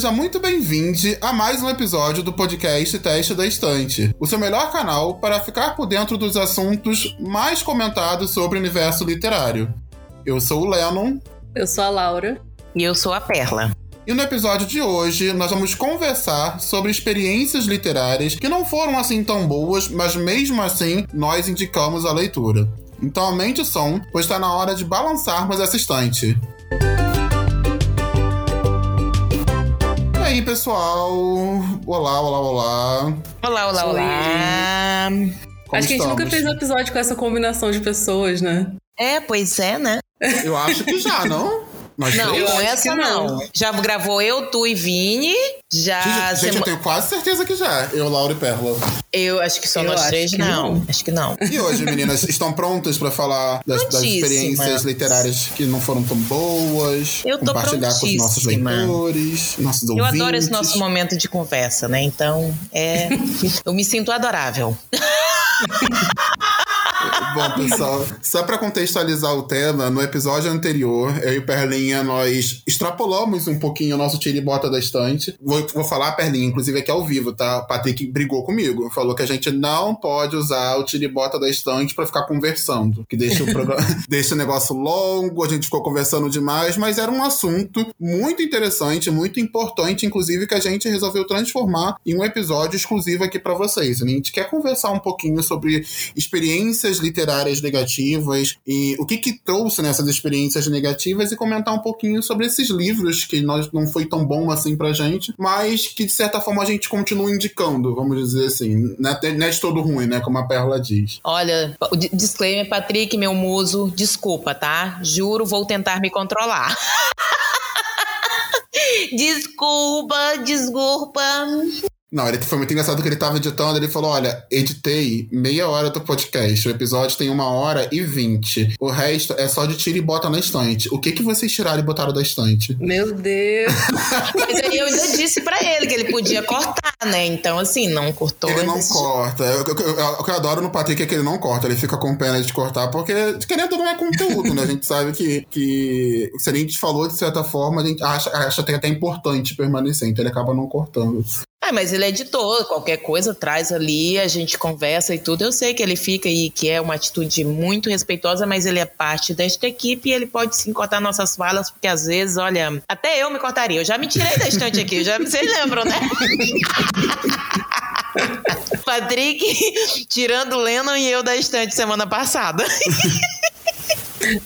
seja muito bem-vindo a mais um episódio do podcast Teste da Estante, o seu melhor canal para ficar por dentro dos assuntos mais comentados sobre o universo literário. Eu sou o Lennon. Eu sou a Laura. E eu sou a Perla. E no episódio de hoje, nós vamos conversar sobre experiências literárias que não foram assim tão boas, mas mesmo assim nós indicamos a leitura. Então aumente o som, pois está na hora de balançarmos essa estante. Aí, pessoal? Olá, olá, olá. Olá, olá, olá. Como acho que a gente nunca fez um episódio com essa combinação de pessoas, né? É, pois é, né? Eu acho que já, não? Nós não, três? com essa não. não. Já gravou eu, tu e Vini. Já. Gente, gente eu tenho quase certeza que já. Eu, Laura e Perla. Eu acho que só eu nós três, não. não. Acho que não. E hoje, meninas, estão prontas para falar das, das, experiências literárias que não foram tão boas? Eu tô Compartilhar com os nossos leitores, nossos eu ouvintes. Eu adoro esse nosso momento de conversa, né? Então, é. eu me sinto adorável. Bom, pessoal, só para contextualizar o tema, no episódio anterior, eu e Perlinha, nós extrapolamos um pouquinho o nosso tira e bota da estante. Vou, vou falar, Perlinha, inclusive aqui ao vivo, tá? O Patrick brigou comigo. Falou que a gente não pode usar o tira e bota da estante para ficar conversando. Que deixa o, programa, deixa o negócio longo, a gente ficou conversando demais, mas era um assunto muito interessante, muito importante, inclusive, que a gente resolveu transformar em um episódio exclusivo aqui para vocês. A gente quer conversar um pouquinho sobre experiências literárias negativas e o que que trouxe nessas experiências negativas e comentar um pouquinho sobre esses livros que nós não foi tão bom assim pra gente, mas que de certa forma a gente continua indicando, vamos dizer assim. Não é, é de todo ruim, né? Como a Perla diz. Olha, disclaimer, Patrick, meu muso, desculpa, tá? Juro, vou tentar me controlar. desculpa, desculpa. Não, ele foi muito engraçado que ele tava editando, ele falou: olha, editei meia hora do podcast. O episódio tem uma hora e vinte. O resto é só de tira e bota na estante. O que que vocês tiraram e botaram da estante? Meu Deus! Mas aí eu ainda disse pra ele que ele podia cortar, né? Então, assim, não cortou. Ele não corta. O que eu, eu, eu, adoro no Patrick é que ele não corta, ele fica com pena de cortar, porque querendo não é conteúdo, né? A gente sabe que, que se a gente falou de certa forma, a gente acha, acha até importante permanecer, então ele acaba não cortando. Mas ele é editor, qualquer coisa traz ali, a gente conversa e tudo. Eu sei que ele fica e que é uma atitude muito respeitosa, mas ele é parte desta equipe e ele pode sim cortar nossas falas, porque às vezes, olha, até eu me cortaria. Eu já me tirei da estante aqui, já vocês lembram, né? Patrick tirando Lennon e eu da estante semana passada.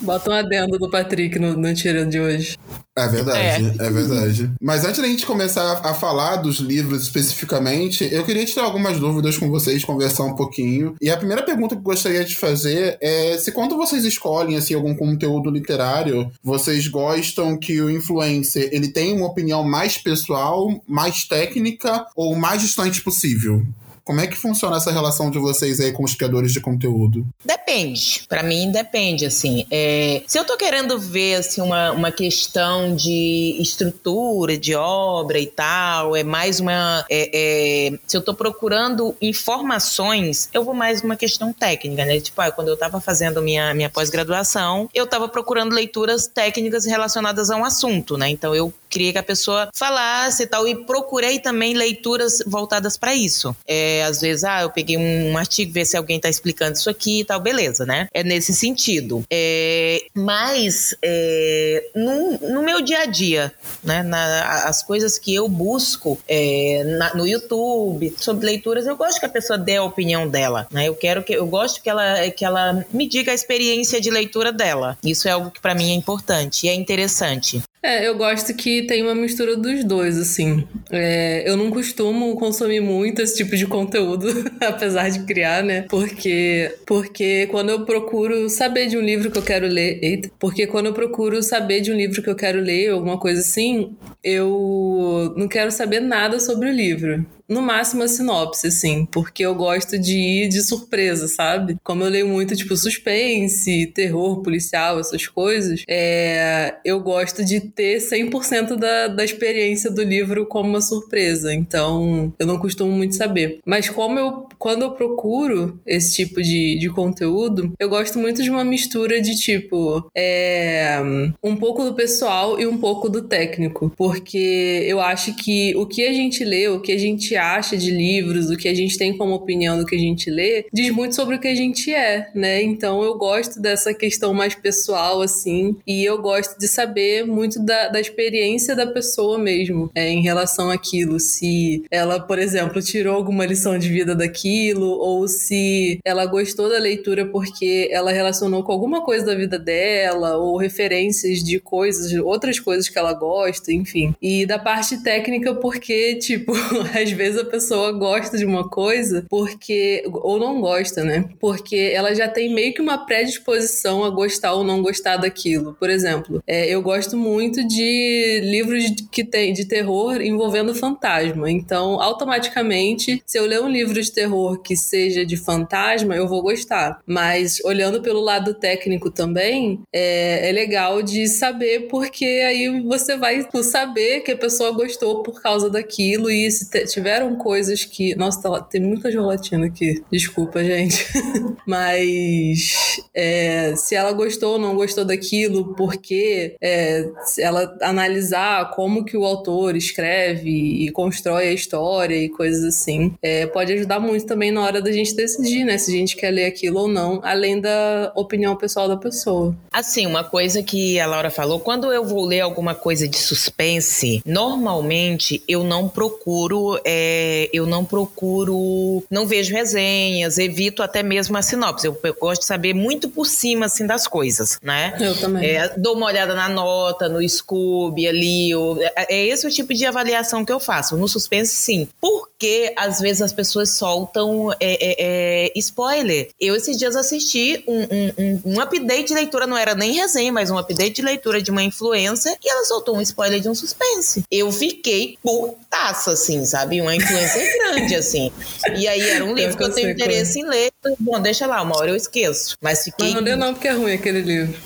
Bota um adendo do Patrick no, no de hoje. É verdade, é. é. verdade. Mas antes da gente começar a falar dos livros especificamente, eu queria tirar algumas dúvidas com vocês, conversar um pouquinho. E a primeira pergunta que eu gostaria de fazer é se quando vocês escolhem assim, algum conteúdo literário, vocês gostam que o influencer ele tenha uma opinião mais pessoal, mais técnica ou mais distante possível? Como é que funciona essa relação de vocês aí com os criadores de conteúdo? Depende. Para mim, depende, assim. É, se eu tô querendo ver, assim, uma, uma questão de estrutura, de obra e tal, é mais uma... É, é, se eu tô procurando informações, eu vou mais uma questão técnica, né? Tipo, ah, quando eu tava fazendo minha, minha pós-graduação, eu tava procurando leituras técnicas relacionadas a um assunto, né? Então, eu queria que a pessoa falasse e tal, e procurei também leituras voltadas para isso. É, às vezes, ah, eu peguei um artigo, ver se alguém está explicando isso aqui e tal, beleza, né? É nesse sentido. É, mas é, no, no, meu dia a dia, né? Na, as coisas que eu busco é, na, no YouTube sobre leituras, eu gosto que a pessoa dê a opinião dela, né? Eu quero que eu gosto que ela que ela me diga a experiência de leitura dela. Isso é algo que para mim é importante e é interessante. É, eu gosto que tem uma mistura dos dois, assim. É, eu não costumo consumir muito esse tipo de conteúdo, apesar de criar, né? Porque, porque quando eu procuro saber de um livro que eu quero ler. Eita, porque quando eu procuro saber de um livro que eu quero ler, alguma coisa assim, eu não quero saber nada sobre o livro. No máximo a sinopse, assim, porque eu gosto de ir de surpresa, sabe? Como eu leio muito, tipo, suspense, terror policial, essas coisas, é, eu gosto de ter 100% da, da experiência do livro como uma surpresa. Então, eu não costumo muito saber. Mas como eu, quando eu procuro esse tipo de, de conteúdo, eu gosto muito de uma mistura de tipo, é, um pouco do pessoal e um pouco do técnico. Porque eu acho que o que a gente lê, o que a gente acha de livros, o que a gente tem como opinião do que a gente lê, diz muito sobre o que a gente é, né? Então eu gosto dessa questão mais pessoal, assim, e eu gosto de saber muito da, da experiência da pessoa mesmo é, em relação àquilo. Se ela, por exemplo, tirou alguma lição de vida daquilo, ou se ela gostou da leitura porque ela relacionou com alguma coisa da vida dela, ou referências de coisas, outras coisas que ela gosta, enfim. E da parte técnica, porque, tipo, às vezes a pessoa gosta de uma coisa porque. ou não gosta, né? Porque ela já tem meio que uma predisposição a gostar ou não gostar daquilo. Por exemplo, é, eu gosto muito de livros que tem de terror envolvendo fantasma. Então, automaticamente, se eu ler um livro de terror que seja de fantasma, eu vou gostar. Mas olhando pelo lado técnico também, é, é legal de saber porque aí você vai saber que a pessoa gostou por causa daquilo e se tiveram coisas que. Nossa, tá, tem muita gelatina aqui. Desculpa, gente. Mas é, se ela gostou ou não gostou daquilo, porque é, ela analisar como que o autor escreve e constrói a história e coisas assim, é, pode ajudar muito também na hora da gente decidir, né? Se a gente quer ler aquilo ou não, além da opinião pessoal da pessoa. Assim, uma coisa que a Laura falou, quando eu vou ler alguma coisa de suspense, normalmente eu não procuro, é, eu não procuro, não vejo resenhas, evito até mesmo a sinopse. Eu, eu, gosto de saber muito por cima, assim, das coisas, né? Eu também. É, dou uma olhada na nota, no Scooby ali, eu, é, é esse o tipo de avaliação que eu faço. No suspense, sim. Porque às vezes as pessoas soltam é, é, é spoiler. Eu esses dias assisti um, um, um, um update de leitura, não era nem resenha, mas um update de leitura de uma influência e ela soltou um spoiler de um suspense. Eu fiquei putaça, assim, sabe? Uma influência grande, assim. E aí era um livro que eu tenho interesse em ler. Bom, deixa lá, uma hora eu esqueço. Mas fiquei. Mas não lê não, porque é ruim aquele livro.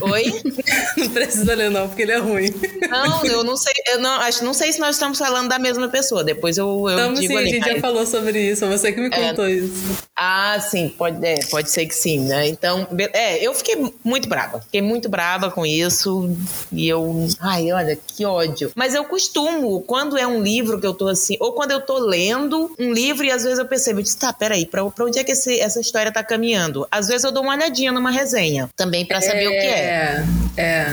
Oi? não precisa ler, não, porque ele é ruim. Não, eu não sei, eu não, acho, não sei se nós estamos falando da mesma pessoa. Depois eu, eu Estamos digo sim, ali. a gente já falou sobre isso, você que me É. contou isso. Ah, sim, pode, é, pode ser que sim, né? Então, é, eu fiquei muito brava. Fiquei muito brava com isso. E eu. Ai, olha, que ódio. Mas eu costumo, quando é um livro que eu tô assim, ou quando eu tô lendo um livro e às vezes eu percebo, eu disse, tá, peraí, pra, pra onde é que esse- essa história tá caminhando? Às vezes eu dou uma olhadinha numa resenha, também pra saber o que é. É, é.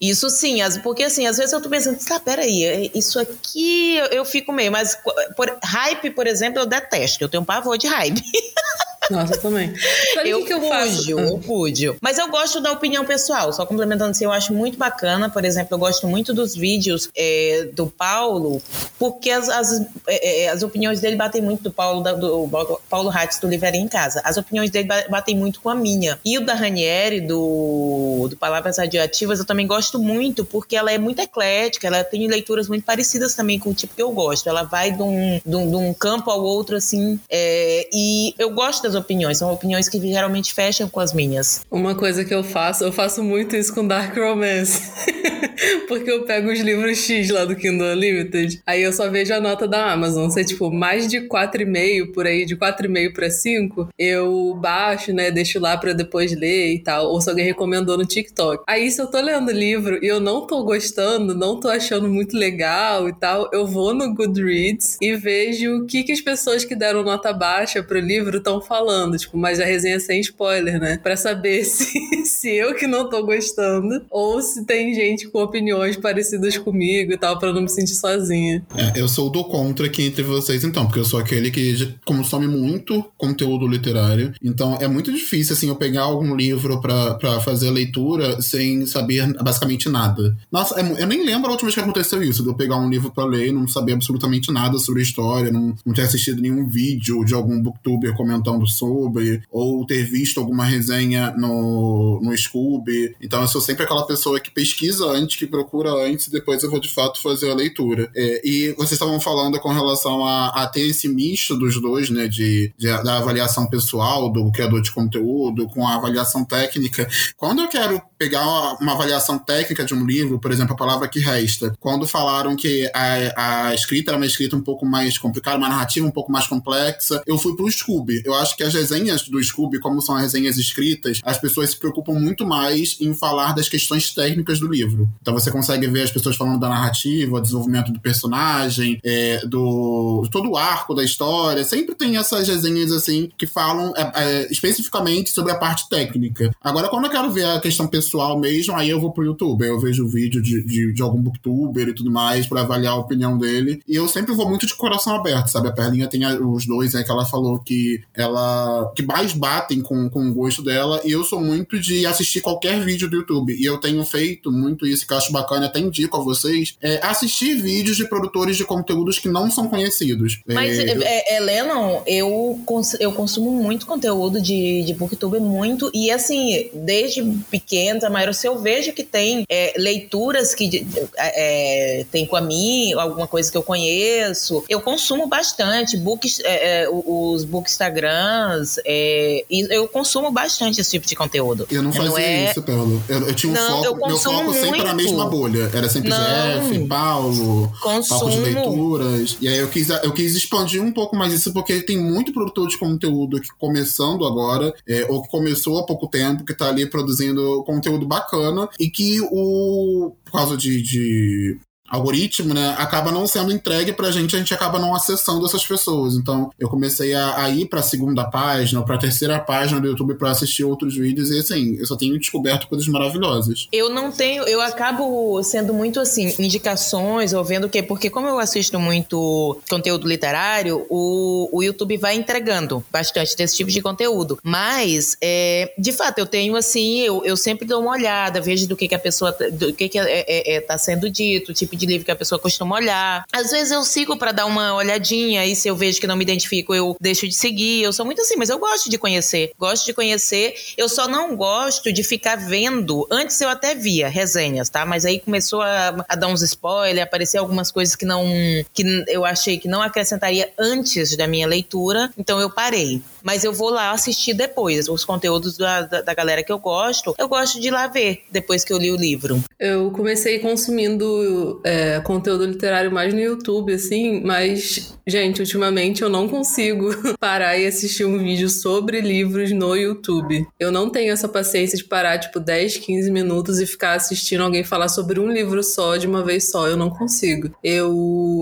Isso sim, porque assim, às vezes eu tô pensando, tá, peraí, é- isso aqui eu, eu fico meio, mas por, hype, por exemplo, eu detesto, eu tenho um pavor de hype. Nossa, eu também. Sabe o eu que, eu faço? fujo, eu fujo. Mas eu gosto da opinião pessoal, só complementando assim, eu acho muito bacana, por exemplo, eu gosto muito dos vídeos é, do Paulo, porque as, as, é, é, as opiniões dele batem muito do Paulo, da- do Paulo Hatz do Livraria em Casa. As opiniões dele ba- batem muito com a minha. E o da Ranieri, do, do Palavras Radioativas, eu também gosto muito, porque ela é muito eclética, ela tem leituras muito parecidas também com o tipo que eu gosto. Ela vai de um, de um, de um campo ao outro, assim, é, e eu gosto das opiniões, são opiniões que geralmente fecham com as minhas. Uma coisa que eu faço, eu faço muito isso com Dark Romance. Porque eu pego os livros X lá do Kindle Unlimited, aí eu só vejo a nota da Amazon. Se é tipo mais de 4,5 por aí, de 4,5 pra 5, eu baixo, né? Deixo lá pra depois ler e tal. Ou se alguém recomendou no TikTok. Aí se eu tô lendo livro e eu não tô gostando, não tô achando muito legal e tal, eu vou no Goodreads e vejo o que, que as pessoas que deram nota baixa pro livro estão falando. Tipo, mas a resenha é sem spoiler, né? Pra saber se, se eu que não tô gostando ou se tem gente com opiniões parecidas comigo e tal, pra não me sentir sozinha. É, eu sou do contra aqui entre vocês, então, porque eu sou aquele que consome muito conteúdo literário. Então é muito difícil, assim, eu pegar algum livro pra, pra fazer a leitura sem saber basicamente nada. Nossa, é eu nem lembro a última vez que aconteceu isso, de eu pegar um livro pra ler e não saber absolutamente nada sobre a história, não, não ter assistido nenhum vídeo de algum booktuber comentando sobre, ou ter visto alguma resenha no, no Scooby. Então eu sou sempre aquela pessoa que pesquisa antes que procura antes e depois eu vou de fato fazer a leitura. É, e vocês estavam falando com relação a, a, ter esse misto dos dois, né? De, de, da avaliação pessoal do criador de conteúdo com a avaliação técnica. Quando eu quero pegar uma avaliação técnica de um livro, por exemplo, a palavra que resta, quando falaram que a, a escrita era uma escrita um pouco mais complicada, uma narrativa um pouco mais complexa, eu fui pro Scooby. Eu acho que as resenhas do Scooby, como são as resenhas escritas, as pessoas se preocupam muito mais em falar das questões técnicas do livro. Então você consegue ver as pessoas falando da narrativa, desenvolvimento do personagem, é, do todo o arco da história. Sempre tem essas resenhas assim que falam é, é, especificamente sobre a parte técnica. Agora, quando eu quero ver a questão pessoal mesmo, aí eu vou pro YouTube. Eu vejo o vídeo de, de, de algum booktuber e tudo mais para avaliar a opinião dele. E eu sempre vou muito de coração aberto, sabe? A Perlinha tem os dois aí que ela falou que ela que mais batem com, com o gosto dela. E eu sou muito de assistir qualquer vídeo do YouTube. E eu tenho feito muito isso que eu acho bacana, até indico a vocês, é assistir vídeos de produtores de conteúdos que não são conhecidos. Mas, é, eu... é, Lennon, eu, cons eu consumo muito conteúdo de, de Booktube, muito. E assim, desde pequena, mas eu vejo que tem é, leituras que é, tem com a mim, alguma coisa que eu conheço, eu consumo bastante. Books, é, é, os bookstagrams, é, eu consumo bastante esse tipo de conteúdo. Eu não fazia não é... isso, Paulo. Eu, eu tinha um não, foco, meu foco muito. sempre na mesma bolha. Era sempre não. Jeff, Paulo, consumo. papo de leituras. E aí eu quis, eu quis expandir um pouco mais isso, porque tem muito produtor de conteúdo que começando agora, é, ou que começou há pouco tempo, que tá ali produzindo conteúdo bacana, e que o. Por causa de, de algoritmo, né, acaba não sendo entregue pra gente, a gente acaba não acessando essas pessoas. Então, eu comecei a, a ir pra segunda página, pra terceira página do YouTube para assistir outros vídeos, e assim, eu só tenho descoberto coisas maravilhosas. Eu não tenho, eu acabo sendo muito assim, indicações, ou vendo o quê? Porque como eu assisto muito conteúdo literário, o, o YouTube vai entregando bastante desse tipo de conteúdo. Mas, é, de fato, eu tenho assim, eu, eu sempre dou uma olhada, vejo do que, que a pessoa, do que, que é, é, é tá sendo dito, tipo de livro que a pessoa costuma olhar. Às vezes eu sigo para dar uma olhadinha e se eu vejo que não me identifico, eu deixo de seguir. Eu sou muito assim, mas eu gosto de conhecer. Gosto de conhecer. Eu só não gosto de ficar vendo. Antes eu até via resenhas, tá? Mas aí começou a, a dar uns spoilers, aparecer algumas coisas que não que eu achei que não acrescentaria antes da minha leitura, então eu parei mas eu vou lá assistir depois. Os conteúdos da, da, da, galera que eu gosto, eu gosto de ir lá ver depois que eu li o livro. Eu comecei consumindo é, conteúdo literário mais no YouTube, assim, mas Gente, ultimamente eu não consigo parar e assistir um vídeo sobre livros no YouTube. Eu não tenho essa paciência de parar, tipo, 10, 15 minutos e ficar assistindo alguém falar sobre um livro só de uma vez só. Eu não consigo. Eu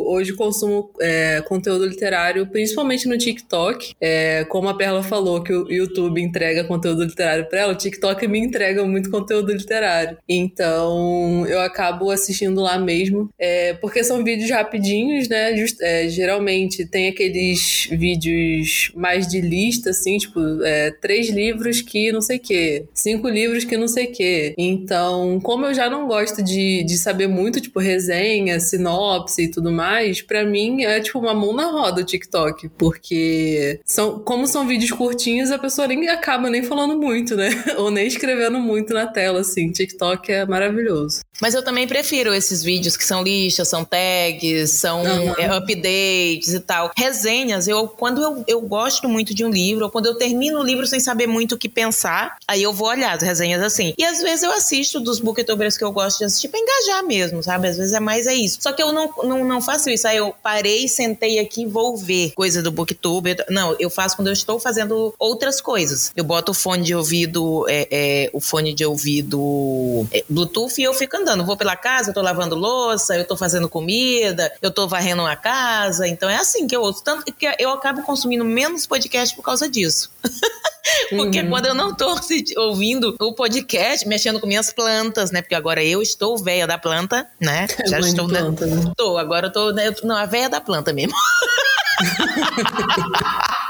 hoje consumo é, conteúdo literário, principalmente no TikTok. É, como a Perla falou que o YouTube entrega conteúdo literário para ela, o TikTok me entrega muito conteúdo literário. Então eu acabo assistindo lá mesmo, é, porque são vídeos rapidinhos, né? Just, é, geralmente tem aqueles vídeos mais de lista, assim, tipo, é, três livros que não sei o quê, cinco livros que não sei o quê. Então, como eu já não gosto de, de saber muito, tipo, resenha, sinopse e tudo mais, para mim é tipo uma mão na roda o TikTok, porque são, como são vídeos curtinhos, a pessoa nem acaba nem falando muito, né? Ou nem escrevendo muito na tela, assim. TikTok é maravilhoso. Mas eu também prefiro esses vídeos que são listas, são tags, são uhum. é, updates e tal. Resenhas, eu quando eu, eu gosto muito de um livro, ou quando eu termino o livro sem saber muito o que pensar, aí eu vou olhar as resenhas assim. E às vezes eu assisto dos booktubers que eu gosto de assistir pra engajar mesmo, sabe? Às vezes é mais é isso. Só que eu não, não, não faço isso. Aí eu parei, sentei aqui vou ver coisa do booktuber. Não, eu faço quando eu estou fazendo outras coisas. Eu boto o fone de ouvido, é, é, o fone de ouvido é, Bluetooth e eu fico andando. Vou pela casa, eu tô lavando louça, eu tô fazendo comida, eu tô varrendo uma casa. Então é assim que eu ouço. Tanto que eu acabo consumindo menos podcast por causa disso. Porque uhum. quando eu não tô ouvindo o podcast, mexendo com minhas plantas, né? Porque agora eu estou velha da planta, né? É Já estou. Planta, né? Tô, agora eu tô. Né? Não, a velha da planta mesmo.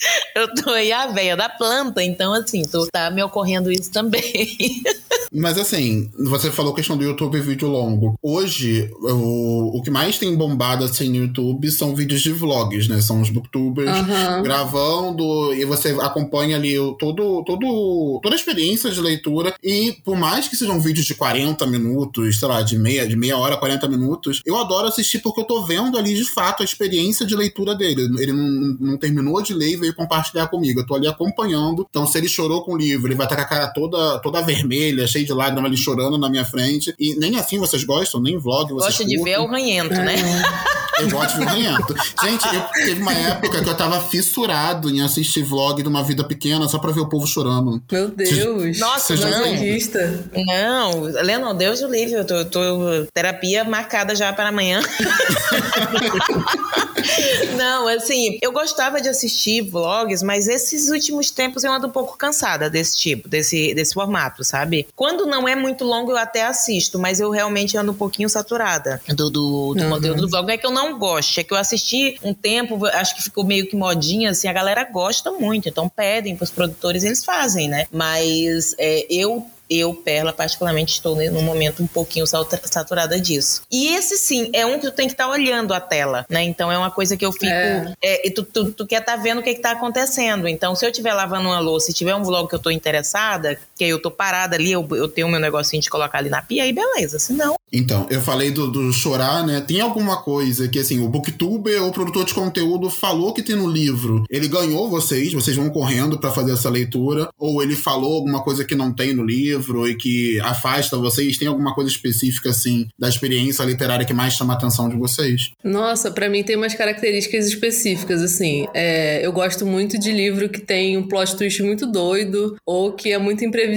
eu tô aí a veia da planta, então assim, tô, tá me ocorrendo isso também. Mas assim, você falou questão do YouTube vídeo longo. Hoje, o, o que mais tem bombado assim no YouTube são vídeos de vlogs, né? São os booktubers uhum. gravando e você acompanha ali todo, todo, toda a experiência de leitura. E por mais que sejam vídeos de 40 minutos, sei lá, de meia, de meia hora, 40 minutos, eu adoro assistir porque eu tô vendo ali de fato a experiência de leitura dele. Ele não, não terminou de ler e veio compartilhar comigo. Eu tô ali acompanhando. Então, se ele chorou com o livro, ele vai estar com a cara toda, toda vermelha, cheia de lágrimas ali chorando na minha frente. E nem assim vocês gostam, nem vlog vocês Gosta de ver o ranhento, né? Eu gosto de ver o ranhento. Gente, eu, teve uma época que eu tava fissurado em assistir vlog de uma vida pequena só pra ver o povo chorando. Meu Deus. Nossa, Você não. Não, Lennon, Deus do livre. Eu tô, tô terapia marcada já para amanhã. não, assim, eu gostava de assistir vlogs, mas esses últimos tempos eu ando um pouco cansada desse tipo, desse, desse formato, sabe? Quando não é muito longo, eu até assisto, mas eu realmente ando um pouquinho saturada do, do, do uhum. conteúdo do vlog. Não é que eu não goste, é que eu assisti um tempo, acho que ficou meio que modinha, assim, a galera gosta muito, então pedem pros produtores, eles fazem, né? Mas é, eu eu, Perla, particularmente, estou num momento um pouquinho saturada disso. E esse sim, é um que tu tem que estar tá olhando a tela, né? Então é uma coisa que eu fico. É. É, e tu, tu, tu, quer estar tá vendo o que, está acontecendo. Então, se eu estiver lavando uma louça e tiver um vlog que eu estou interessada, que eu tô parada ali, eu, eu tenho meu negocinho de colocar ali na pia, aí beleza. Se não. Então, eu falei do, do, chorar, né? Tem alguma coisa que, assim, o booktuber ou o produtor de conteúdo falou que tem no livro, ele ganhou vocês, vocês vão correndo para fazer essa leitura, ou ele falou alguma coisa que não tem no livro e que afasta vocês? Tem alguma coisa específica, assim, da experiência literária que mais chama a atenção de vocês? Nossa, para mim tem umas características específicas, assim. É, eu gosto muito de livro que tem um plot twist muito doido, ou que é muito imprevisível,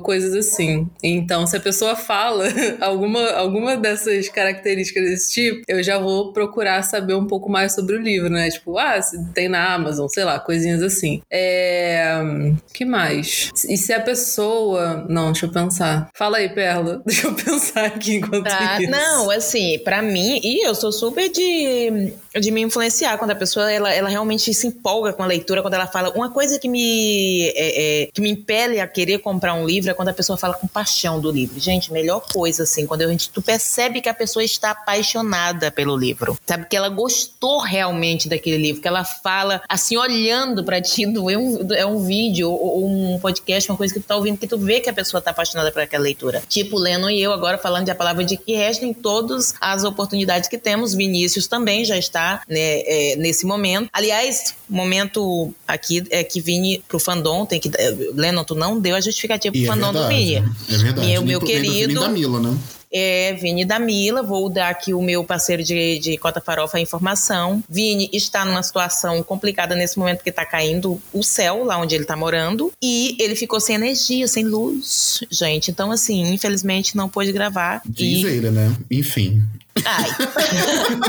coisas assim. Então, se a pessoa fala alguma alguma, alguma dessas características desse tipo, eu já vou procurar saber um pouco mais sobre o livro, né? Tipo, ah, se tem na Amazon, sei lá, coisinhas assim. É. que mais? E se a pessoa. Não, deixa eu pensar. Fala aí, Perla. Deixa eu pensar aqui enquanto tá. isso. Não, assim, para mim, e eu sou super de, de me influenciar quando a pessoa ela, ela realmente se empolga com a leitura, quando ela fala. Uma coisa que me, é, é, que me impele a querer comprar um livro é quando a pessoa fala com paixão do livro. Gente, melhor coisa, assim, quando a gente, tu percebe que a pessoa está apaixonada pelo livro, sabe? Que ela gostou realmente daquele livro, que ela fala assim, olhando para ti, é um, é um vídeo ou um podcast, uma coisa que tu tá ouvindo, que tu vê que a pessoa tá apaixonada por aquela leitura. Tipo, Leno e eu agora falando de a palavra de que restem todas as oportunidades que temos. Vinícius também já está né, é, nesse momento. Aliás, momento aqui é que Vini pro fandom tem que. Lennon, tu não deu a justificativa pro e é fandom é do Vini. É verdade. Meu, meu querido. Da Mila, né? é Vini da Mila. Vou dar aqui o meu parceiro de, de Cota Farofa a informação. Vini está numa situação complicada nesse momento porque está caindo o céu lá onde ele está morando. E ele ficou sem energia, sem luz, gente. Então, assim, infelizmente não pôde gravar. Diz e... ele, né? Enfim. Ai.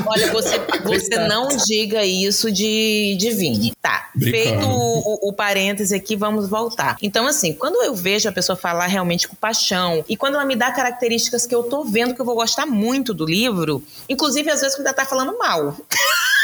Olha, você, você não diga isso de, de Vini. Tá. Feito o, o, o parêntese aqui, vamos voltar. Então, assim, quando eu vejo a pessoa falar realmente com paixão, e quando ela me dá características que eu tô vendo que eu vou gostar muito do livro, inclusive às vezes quando ela tá falando mal.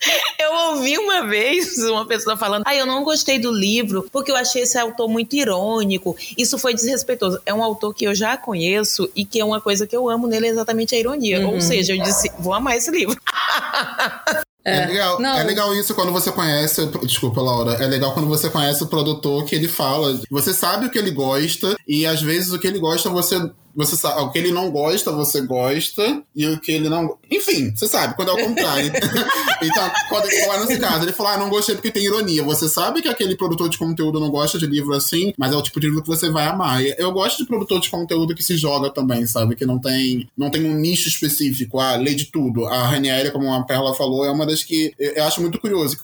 Eu ouvi uma vez uma pessoa falando: Ah, eu não gostei do livro porque eu achei esse autor muito irônico. Isso foi desrespeitoso. É um autor que eu já conheço e que é uma coisa que eu amo nele exatamente a ironia. Uhum. Ou seja, eu disse: Vou amar esse livro. É, é, legal, é legal isso quando você conhece. Desculpa, Laura. É legal quando você conhece o produtor que ele fala. Você sabe o que ele gosta, e às vezes o que ele gosta você você sabe, o que ele não gosta, você gosta, e o que ele não. Enfim, você sabe, quando é o contrário. então, quando é nesse caso, ele falou: Ah, não gostei porque tem ironia. Você sabe que aquele produtor de conteúdo não gosta de livro assim, mas é o tipo de livro que você vai amar. Eu gosto de produtor de conteúdo que se joga também, sabe? Que não tem, não tem um nicho específico. Ah, lê de tudo. A Ranieri, como a Perla falou, é uma das que eu acho muito curioso. Que,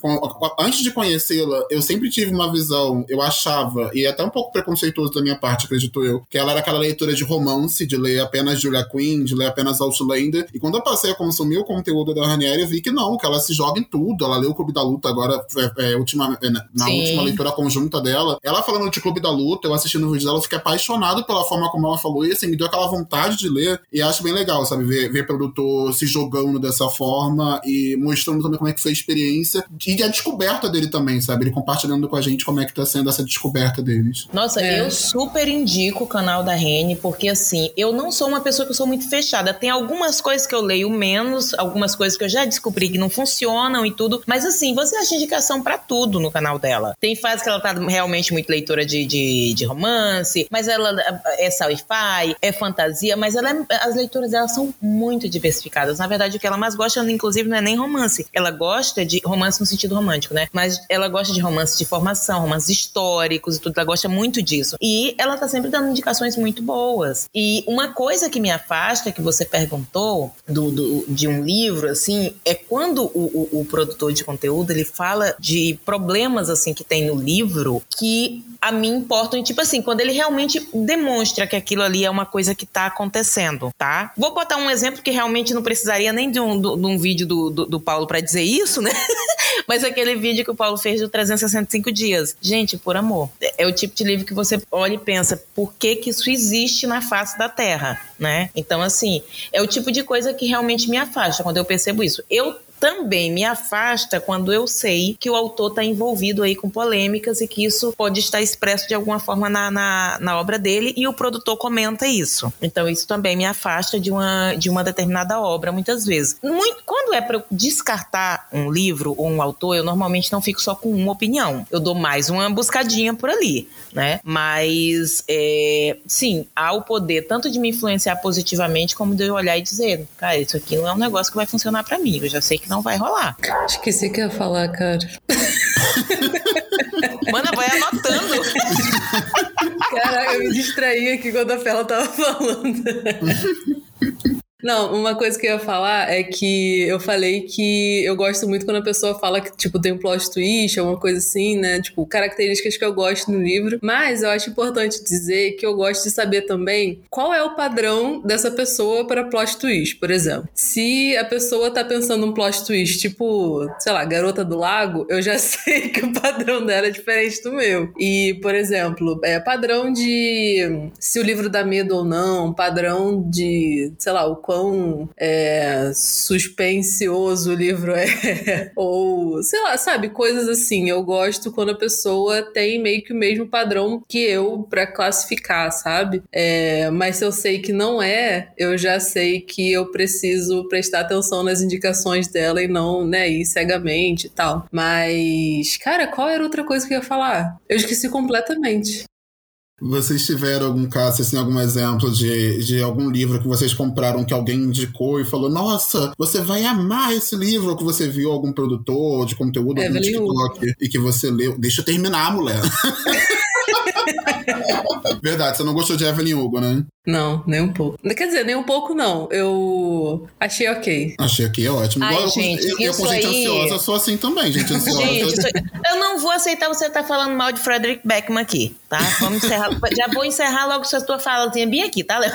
antes de conhecê-la, eu sempre tive uma visão, eu achava, e é até um pouco preconceituoso da minha parte, acredito eu, que ela era aquela leitura de romance romance, de ler apenas Julia Quinn, de ler apenas Outlander. E quando eu passei a consumir o conteúdo da Ranieri, eu vi que não, que ela se joga em tudo. Ela leu o Clube da Luta agora, é, é, última, é, na Sim. última leitura conjunta dela. Ela falando de Clube da Luta, eu assistindo o vídeo dela, eu fiquei apaixonado pela forma como ela falou. E assim, me deu aquela vontade de ler. E acho bem legal, sabe? Ver, ver produtor se jogando dessa forma e mostrando também como é que foi a experiência. E a descoberta dele também, sabe? Ele compartilhando com a gente como é que tá sendo essa descoberta deles. Nossa, é. eu super indico o canal da Rene, porque assim, eu não sou uma pessoa que eu sou muito fechada. Tem algumas coisas que eu leio menos, algumas coisas que eu já descobri que não funcionam e tudo. Mas assim, você acha indicação para tudo no canal dela. Tem fases que ela tá realmente muito leitora de, de, de romance, mas ela é sci-fi, é fantasia, mas ela é, as leituras dela são muito diversificadas. Na verdade, o que ela mais gosta, inclusive, não é nem romance. Ela gosta de romance no sentido romântico, né? Mas ela gosta de romance de formação, romances históricos e tudo. Ela gosta muito disso. E ela tá sempre dando indicações muito boas. E uma coisa que me afasta, que você perguntou, do, do de um livro, assim, é quando o, o, o produtor de conteúdo ele fala de problemas, assim, que tem no livro que a mim importam. E, tipo assim, quando ele realmente demonstra que aquilo ali é uma coisa que tá acontecendo, tá? Vou botar um exemplo que realmente não precisaria nem de um, de um vídeo do, do, do Paulo para dizer isso, né? Mas aquele vídeo que o Paulo fez do 365 dias. Gente, por amor. É o tipo de livro que você olha e pensa, por que que isso existe na face da Terra, né? Então, assim, é o tipo de coisa que realmente me afasta quando eu percebo isso. Eu também me afasta quando eu sei que o autor está envolvido aí com polêmicas e que isso pode estar expresso de alguma forma na, na, na, obra dele e o produtor comenta isso. Então isso também me afasta de uma, de uma determinada obra muitas vezes. Muito, quando é para descartar um livro ou um autor, eu normalmente não fico só com uma opinião. Eu dou mais uma buscadinha por ali, né? Mas é, sim, há o poder tanto de me influenciar positivamente como de eu olhar e dizer, cara, isso aqui não é um negócio que vai funcionar para mim. Eu já sei que não não vai rolar. Esqueci que ia falar, cara. Mana, vai anotando. Caraca, eu me distraí aqui quando a Fela tava falando. Não, uma coisa que eu ia falar é que eu falei que eu gosto muito quando a pessoa fala que, tipo, tem um plot twist, alguma coisa assim, né? Tipo, características que eu gosto no livro. Mas eu acho importante dizer que eu gosto de saber também qual é o padrão dessa pessoa para plot twist, por exemplo. Se a pessoa tá pensando um plot twist, tipo, sei lá, Garota do Lago, eu já sei que o padrão dela é diferente do meu. E, por exemplo, é padrão de se o livro dá medo ou não, padrão de, sei lá, o quão é, suspensioso o livro é, ou sei lá, sabe, coisas assim. Eu gosto quando a pessoa tem meio que o mesmo padrão que eu para classificar, sabe? É, mas se eu sei que não é, eu já sei que eu preciso prestar atenção nas indicações dela e não, né, ir cegamente e tal. Mas, cara, qual era outra coisa que eu ia falar? Eu esqueci completamente. Vocês tiveram algum caso, assim, algum exemplo de, de algum livro que vocês compraram que alguém indicou e falou: Nossa, você vai amar esse livro, ou que você viu algum produtor de conteúdo é, no TikTok e que você leu. Deixa eu terminar, mulher. Verdade, você não gostou de Evelyn Hugo, né? Não, nem um pouco. Quer dizer, nem um pouco não. Eu achei ok. Achei ok, é ótimo. Ai, Igual gente, eu, eu com gente aí... ansiosa sou assim também, gente ansiosa. gente, eu não vou aceitar você estar tá falando mal de Frederick Beckman aqui, tá? Vamos encerrar. Já vou encerrar logo sua tua falazinha bem aqui, tá, Léo?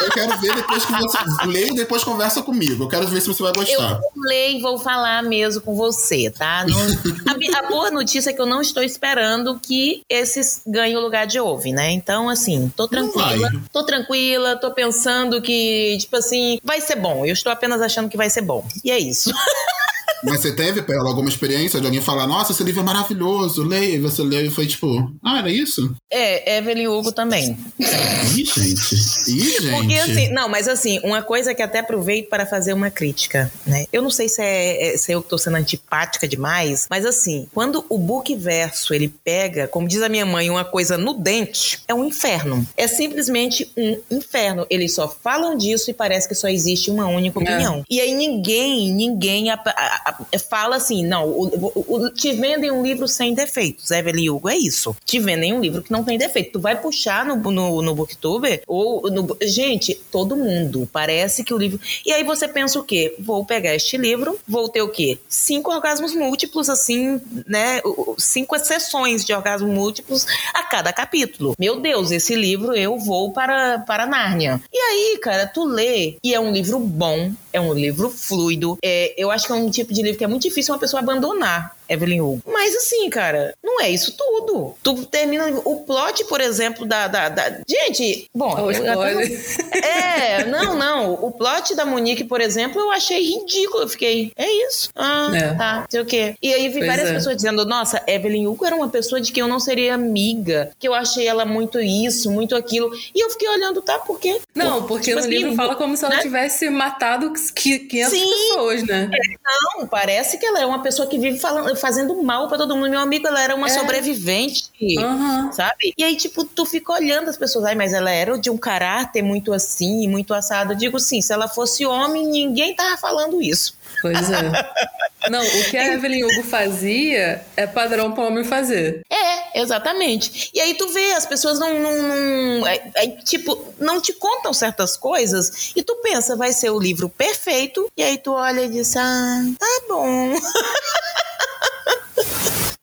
Eu quero ver depois que você lê e depois conversa comigo. Eu quero ver se você vai gostar. Eu vou ler e vou falar mesmo com você, tá? Não... a, a, boa notícia é que eu não estou esperando que esses ganhem o lugar de ouve, né? Então, assim, tô tranquila. Tô tranquila, tô pensando que, tipo assim, vai ser bom. Eu estou apenas achando que vai ser bom. E é isso. Mas você teve, Pela, alguma experiência de alguém falar, nossa, esse livro é maravilhoso, leia, e você leu e foi tipo, ah, era isso? É, Evelyn Hugo também. Ih, gente. Ih, gente. Porque assim, não, mas assim, uma coisa que até aproveito para fazer uma crítica, né? Eu não sei se é, é se eu tô sendo antipática demais, mas assim, quando o book verso ele pega, como diz a minha mãe, uma coisa no dente, é um inferno. É simplesmente um inferno. Eles só falam disso e parece que só existe uma única é. opinião. É. E aí ninguém, ninguém fala assim, não, o, o, te vendem um livro sem defeitos, Evelyn Hugo, é isso. Te vendem um livro que não tem defeito. Tu vai puxar no, no, no Booktuber, ou no, gente, todo mundo, parece que o livro... E aí você pensa o quê? Vou pegar este livro, vou ter o quê? Cinco orgasmos múltiplos, assim, né, cinco sessões de orgasmos múltiplos a cada capítulo. Meu Deus, esse livro eu vou para, para Nárnia. E aí, cara, tu lê, e é um livro bom, é um livro fluido, é, eu acho que é um tipo de livro que é muito difícil uma pessoa abandonar. Evelyn Hugo. Mas assim, cara, não é isso tudo. Tu termina o plot, por exemplo, da. da, da... Gente, bom. Oh, É, não, não. O plot da Monique, por exemplo, eu achei ridículo. Eu fiquei, é isso. Ah, é. tá. Sei o quê. E aí vi pois várias é. pessoas dizendo, nossa, Evelyn Hugo era uma pessoa de quem eu não seria amiga, que eu achei ela muito isso, muito aquilo. E eu fiquei olhando, tá, por quê? Não, porque tipo no assim, livro fala como se ela né? tivesse matado 500 Sim. pessoas, né? É, não, parece que ela é uma pessoa que vive falando fazendo mal para todo mundo. Meu amigo, ela era uma é. sobrevivente, uhum. sabe? E aí, tipo, tu fica olhando as pessoas, ai, mas ela era de um caráter muito assim, muito assado. Eu digo sim, se ela fosse homem, ninguém tava falando isso. Pois é. Não, o que a Evelyn Hugo fazia é padrão para homem fazer. É, exatamente. E aí tu vê, as pessoas não. não, não é, é, tipo, não te contam certas coisas e tu pensa, vai ser o livro perfeito, e aí tu olha e diz, ah, tá bom.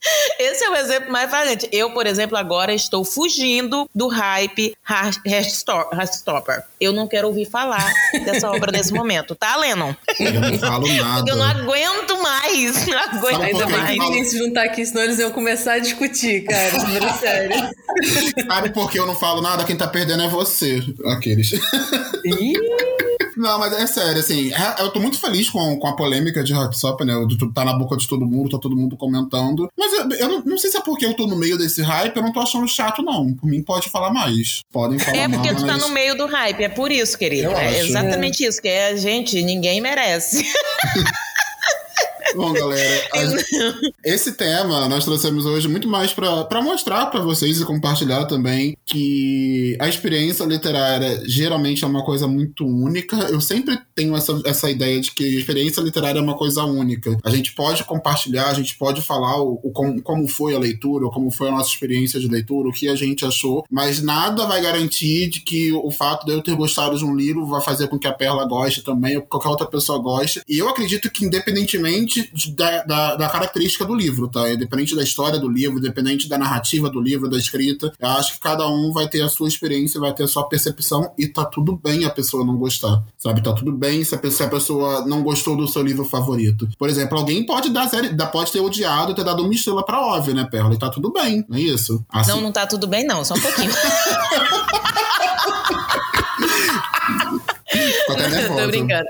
Esse é o exemplo mais flagrante. Eu, por exemplo, agora estou fugindo do hype Heartstopper. Eu não quero ouvir falar dessa obra nesse momento, tá, Lennon? Eu não falo nada. Porque eu não aguento mais. Não aguento Ainda bem que ninguém se juntar aqui, senão eles iam começar a discutir, cara. Sobre sério. Sabe por que eu não falo nada? Quem tá perdendo é você. Aqueles. Ih! Não, mas é sério, assim, é, eu tô muito feliz com, com a polêmica de Heartstopper, né? Tá na boca de todo mundo, tá todo mundo comentando. Mas eu, eu não, não, sei se é porque eu tô no meio desse hype, eu não tô achando chato, não. Por mim, pode falar mais. Podem falar mais. É porque mais. tu tá no meio do hype, é por isso, querido. Eu é acho. exatamente isso, que é a gente, ninguém merece. Bom, galera, esse tema nós trouxemos hoje muito mais para mostrar para vocês e compartilhar também que a experiência literária geralmente é uma coisa muito única. Eu sempre tenho essa, essa ideia de que a experiência literária é uma coisa única. A gente pode compartilhar, a gente pode falar o, o como, como foi a leitura, ou como foi a nossa experiência de leitura, o que a gente achou, mas nada vai garantir de que o fato de eu ter gostado de um livro vai fazer com que a Perla goste também, ou qualquer outra pessoa goste. E eu acredito que, independentemente da, da, da, característica do livro, tá? Independente da história do livro, independente da narrativa do livro, da escrita, eu acho que cada um vai ter a sua experiência, vai ter a sua percepção e tá tudo bem a pessoa não gostar, sabe? Tá tudo bem se a pessoa, se a pessoa não gostou do seu livro favorito. Por exemplo, alguém pode dar zero, pode ter odiado, ter dado uma estrela pra óbvio, né, Perla? E tá tudo bem, não é isso? Assim... Não, não tá tudo bem, não, só um pouquinho. Tô brincando.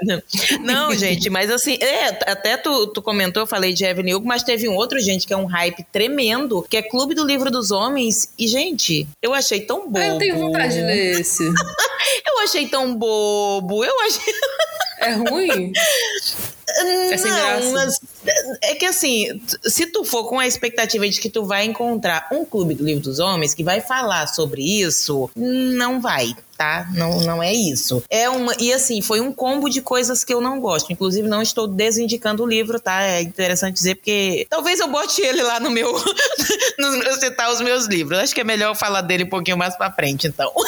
Não, gente, mas assim, é, até tu, tu comentou, eu falei de Evan Hugo, mas teve um outro, gente, que é um hype tremendo, que é Clube do Livro dos Homens. E, gente, eu achei tão bobo. Ah, eu tenho vontade de ler esse. eu achei tão bobo. Eu achei. É ruim? É não, mas é que assim, se tu for com a expectativa de que tu vai encontrar um clube do livro dos homens que vai falar sobre isso, não vai tá? Não, não é isso. É uma e assim, foi um combo de coisas que eu não gosto. Inclusive não estou desindicando o livro, tá? É interessante dizer porque talvez eu bote ele lá no meu no citar os meus livros. Acho que é melhor falar dele um pouquinho mais para frente, então.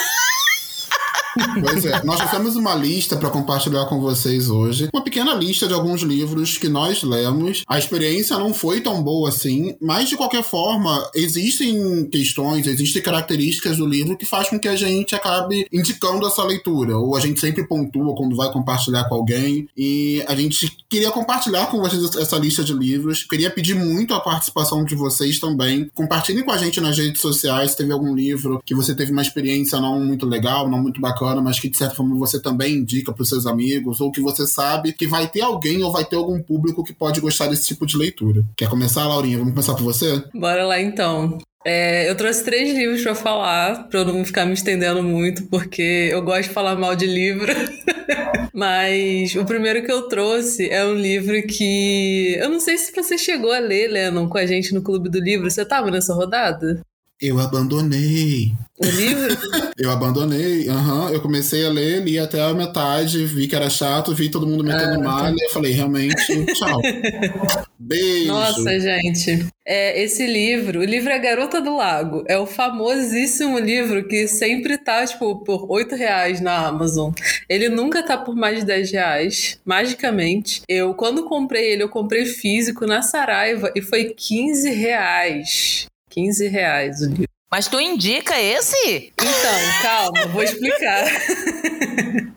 Pois é, nós fizemos uma lista para compartilhar com vocês hoje. Uma pequena lista de alguns livros que nós lemos. A experiência não foi tão boa assim, mas de qualquer forma, existem questões, existem características do livro que faz com que a gente acabe indicando essa leitura. Ou a gente sempre pontua quando vai compartilhar com alguém. E a gente queria compartilhar com vocês essa lista de livros. Queria pedir muito a participação de vocês também. Compartilhem com a gente nas redes sociais se teve algum livro que você teve uma experiência não muito legal, não muito bacana bacana, mas que de certa forma você também indica para os seus amigos, ou que você sabe que vai ter alguém ou vai ter algum público que pode gostar desse tipo de leitura. Quer começar, Laurinha? Vamos começar por você? Bora lá então. É, eu trouxe três livros para falar, para eu não ficar me estendendo muito, porque eu gosto de falar mal de livro. Mas o primeiro que eu trouxe é um livro que eu não sei se você chegou a ler, Lennon, com a gente no Clube do Livro. Você estava nessa rodada? Eu abandonei. O livro? eu abandonei, aham. Uhum. Eu comecei a ler, li até a metade, vi que era chato, vi todo mundo metendo ah, malha. Tá. Eu falei, realmente, tchau. Beijo. Nossa, gente. É, esse livro, o livro é Garota do Lago. É o famosíssimo livro que sempre tá, tipo, por 8 reais na Amazon. Ele nunca tá por mais de 10 reais, magicamente. Eu, quando comprei ele, eu comprei físico na Saraiva e foi 15 reais. 15 reais o livro. Mas tu indica esse? Então, calma, vou explicar.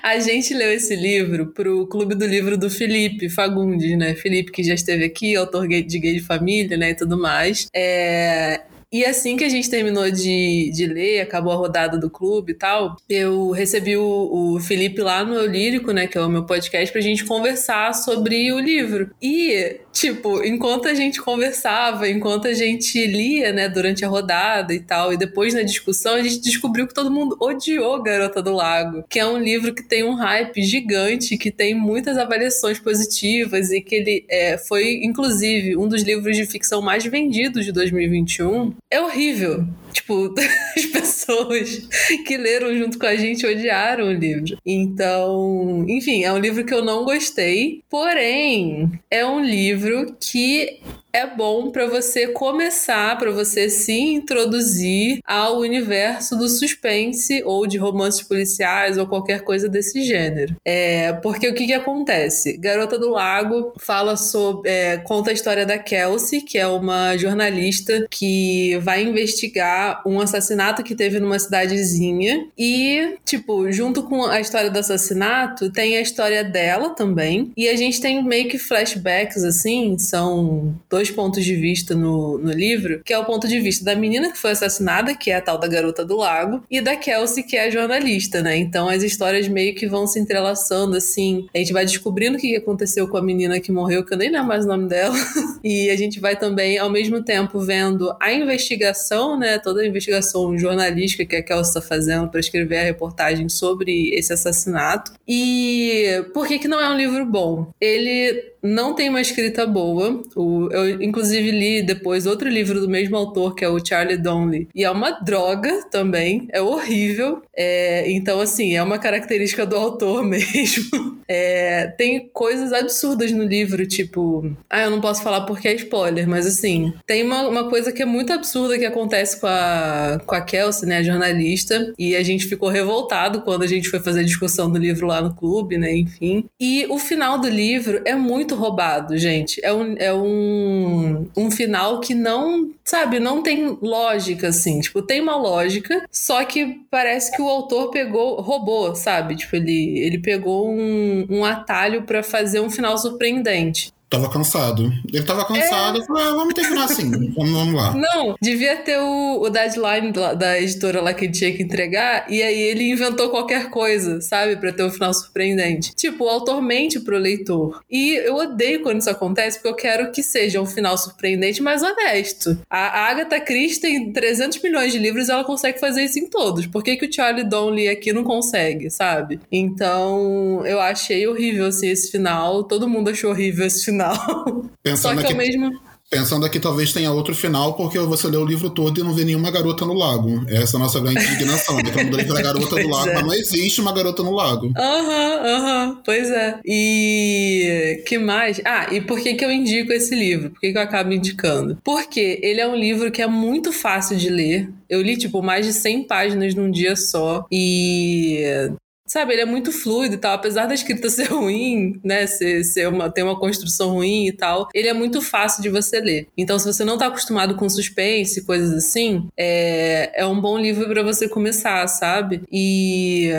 A gente leu esse livro pro Clube do Livro do Felipe Fagundes, né? Felipe que já esteve aqui, autor de Gay de Família, né, e tudo mais. É... E assim que a gente terminou de, de ler, acabou a rodada do clube e tal, eu recebi o, o Felipe lá no Eu Lírico, né, que é o meu podcast, pra gente conversar sobre o livro. E tipo, enquanto a gente conversava, enquanto a gente lia, né, durante a rodada e tal, e depois na discussão, a gente descobriu que todo mundo odiou Garota do Lago, que é um livro que tem um hype gigante, que tem muitas avaliações positivas e que ele é, foi, inclusive, um dos livros de ficção mais vendidos de 2021. É horrível. Tipo, as pessoas que leram junto com a gente odiaram o livro. Então, enfim, é um livro que eu não gostei, porém, é um livro que é bom para você começar, para você se introduzir ao universo do suspense ou de romances policiais ou qualquer coisa desse gênero. É, porque o que, que acontece? Garota do Lago fala sobre. É, conta a história da Kelsey, que é uma jornalista que vai investigar um assassinato que teve numa cidadezinha. E, tipo, junto com a história do assassinato, tem a história dela também. E a gente tem meio que flashbacks, assim, são dois pontos de vista no, no livro, que é o ponto de vista da menina que foi assassinada, que é a tal da garota do lago, e da Kelsey, que é a jornalista, né? Então as histórias meio que vão se entrelaçando, assim. A gente vai descobrindo o que aconteceu com a menina que morreu, que eu nem lembro mais o nome dela. e a gente vai também, ao mesmo tempo, vendo a investigação, né? Toda a investigação jornalística que a Kelsey está fazendo para escrever a reportagem sobre esse assassinato. E por que, que não é um livro bom? Ele não tem uma escrita boa. O, eu, inclusive, li depois outro livro do mesmo autor, que é o Charlie Donnelly. E é uma droga também. É horrível. É, então, assim, é uma característica do autor mesmo. É, tem coisas absurdas no livro, tipo. Ah, eu não posso falar porque é spoiler, mas assim, tem uma, uma coisa que é muito absurda que acontece com a, com a Kelsey, né, a jornalista. E a gente ficou revoltado quando a gente foi fazer a discussão do livro lá no clube, né, enfim. E o final do livro é muito muito roubado, gente. É um, é um, um final que não, sabe, não tem lógica, assim. Tipo, tem uma lógica, só que parece que o autor pegou, roubou, sabe? Tipo, ele, ele pegou um, um atalho para fazer um final surpreendente. Tava cansado. Ele tava cansado. É... Falei, ah, vamos terminar assim. vamos, vamos, lá. Não, devia ter o, o deadline da, da, editora lá que ele tinha que entregar. E aí ele inventou qualquer coisa, sabe? Pra ter um final surpreendente. Tipo, o autor mente pro leitor. E eu odeio quando isso acontece, porque eu quero que seja um final surpreendente, mas honesto. A Agatha Christie tem 300 milhões de livros e ela consegue fazer isso em todos. Por que, que o Charlie Donnelly aqui não consegue, sabe? Então, eu achei horrível, assim, esse final. Todo mundo achou horrível esse final final. Pensando Só que aqui, ao mesmo. Pensando aqui, talvez tenha outro final, porque você lê o livro todo e não vê nenhuma garota no lago. Essa é a nossa grande indignação. Reclamo do livro da garota do lago, é. mas não existe uma garota no lago. Aham, uhum, aham, uhum, pois é. E que mais? Ah, e por que, que eu indico esse livro? Por que, que eu acabo indicando? Porque ele é um livro que é muito fácil de ler. Eu li, tipo, mais de 100 páginas num dia só. E Sabe, ele é muito fluido e tal. Apesar da escrita ser ruim, né? Ser, ser uma, ter uma construção ruim e tal, ele é muito fácil de você ler. Então, se você não tá acostumado com suspense, coisas assim, é, é um bom livro para você começar, sabe? E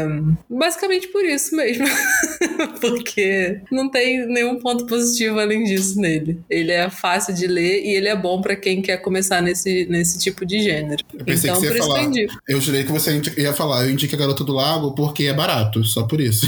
basicamente por isso mesmo. Porque não tem nenhum ponto positivo além disso nele. Ele é fácil de ler e ele é bom para quem quer começar nesse, nesse tipo de gênero. Eu pensei então, que você ia falar. Eu, eu jurei que você ia falar, eu indico a Garota do Lago porque é barato barato, só por isso.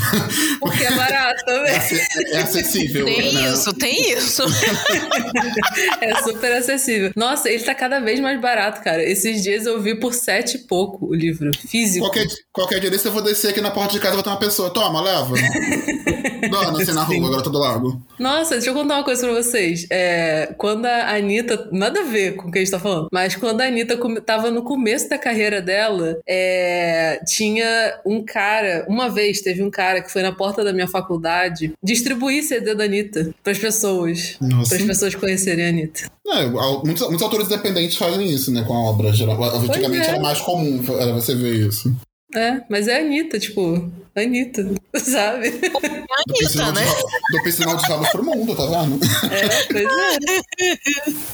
Porque é barato também. É, é acessível. Tem né? isso, tem isso. é super acessível. Nossa, ele tá cada vez mais barato, cara. Esses dias eu vi por sete e pouco o livro físico. Qualquer, qualquer dia desse eu vou descer aqui na porta de casa e vou ter uma pessoa. Toma, leva. na rua, Garota do Lago. Nossa, deixa eu contar uma coisa pra vocês. É, quando a Anitta. Nada a ver com o que a gente tá falando, mas quando a Anitta tava no começo da carreira dela, é, tinha um cara. Uma vez teve um cara que foi na porta da minha faculdade distribuir CD da Anitta pras pessoas. Para as pessoas conhecerem a Anitta. É, muitos, muitos autores independentes fazem isso, né, com a obra. Geral. Antigamente é. era mais comum era você ver isso. É, mas é a Anitta, tipo, Anitta, sabe? É Anitta, né? Do piscinal de rabos pro mundo, tá vendo? É, pois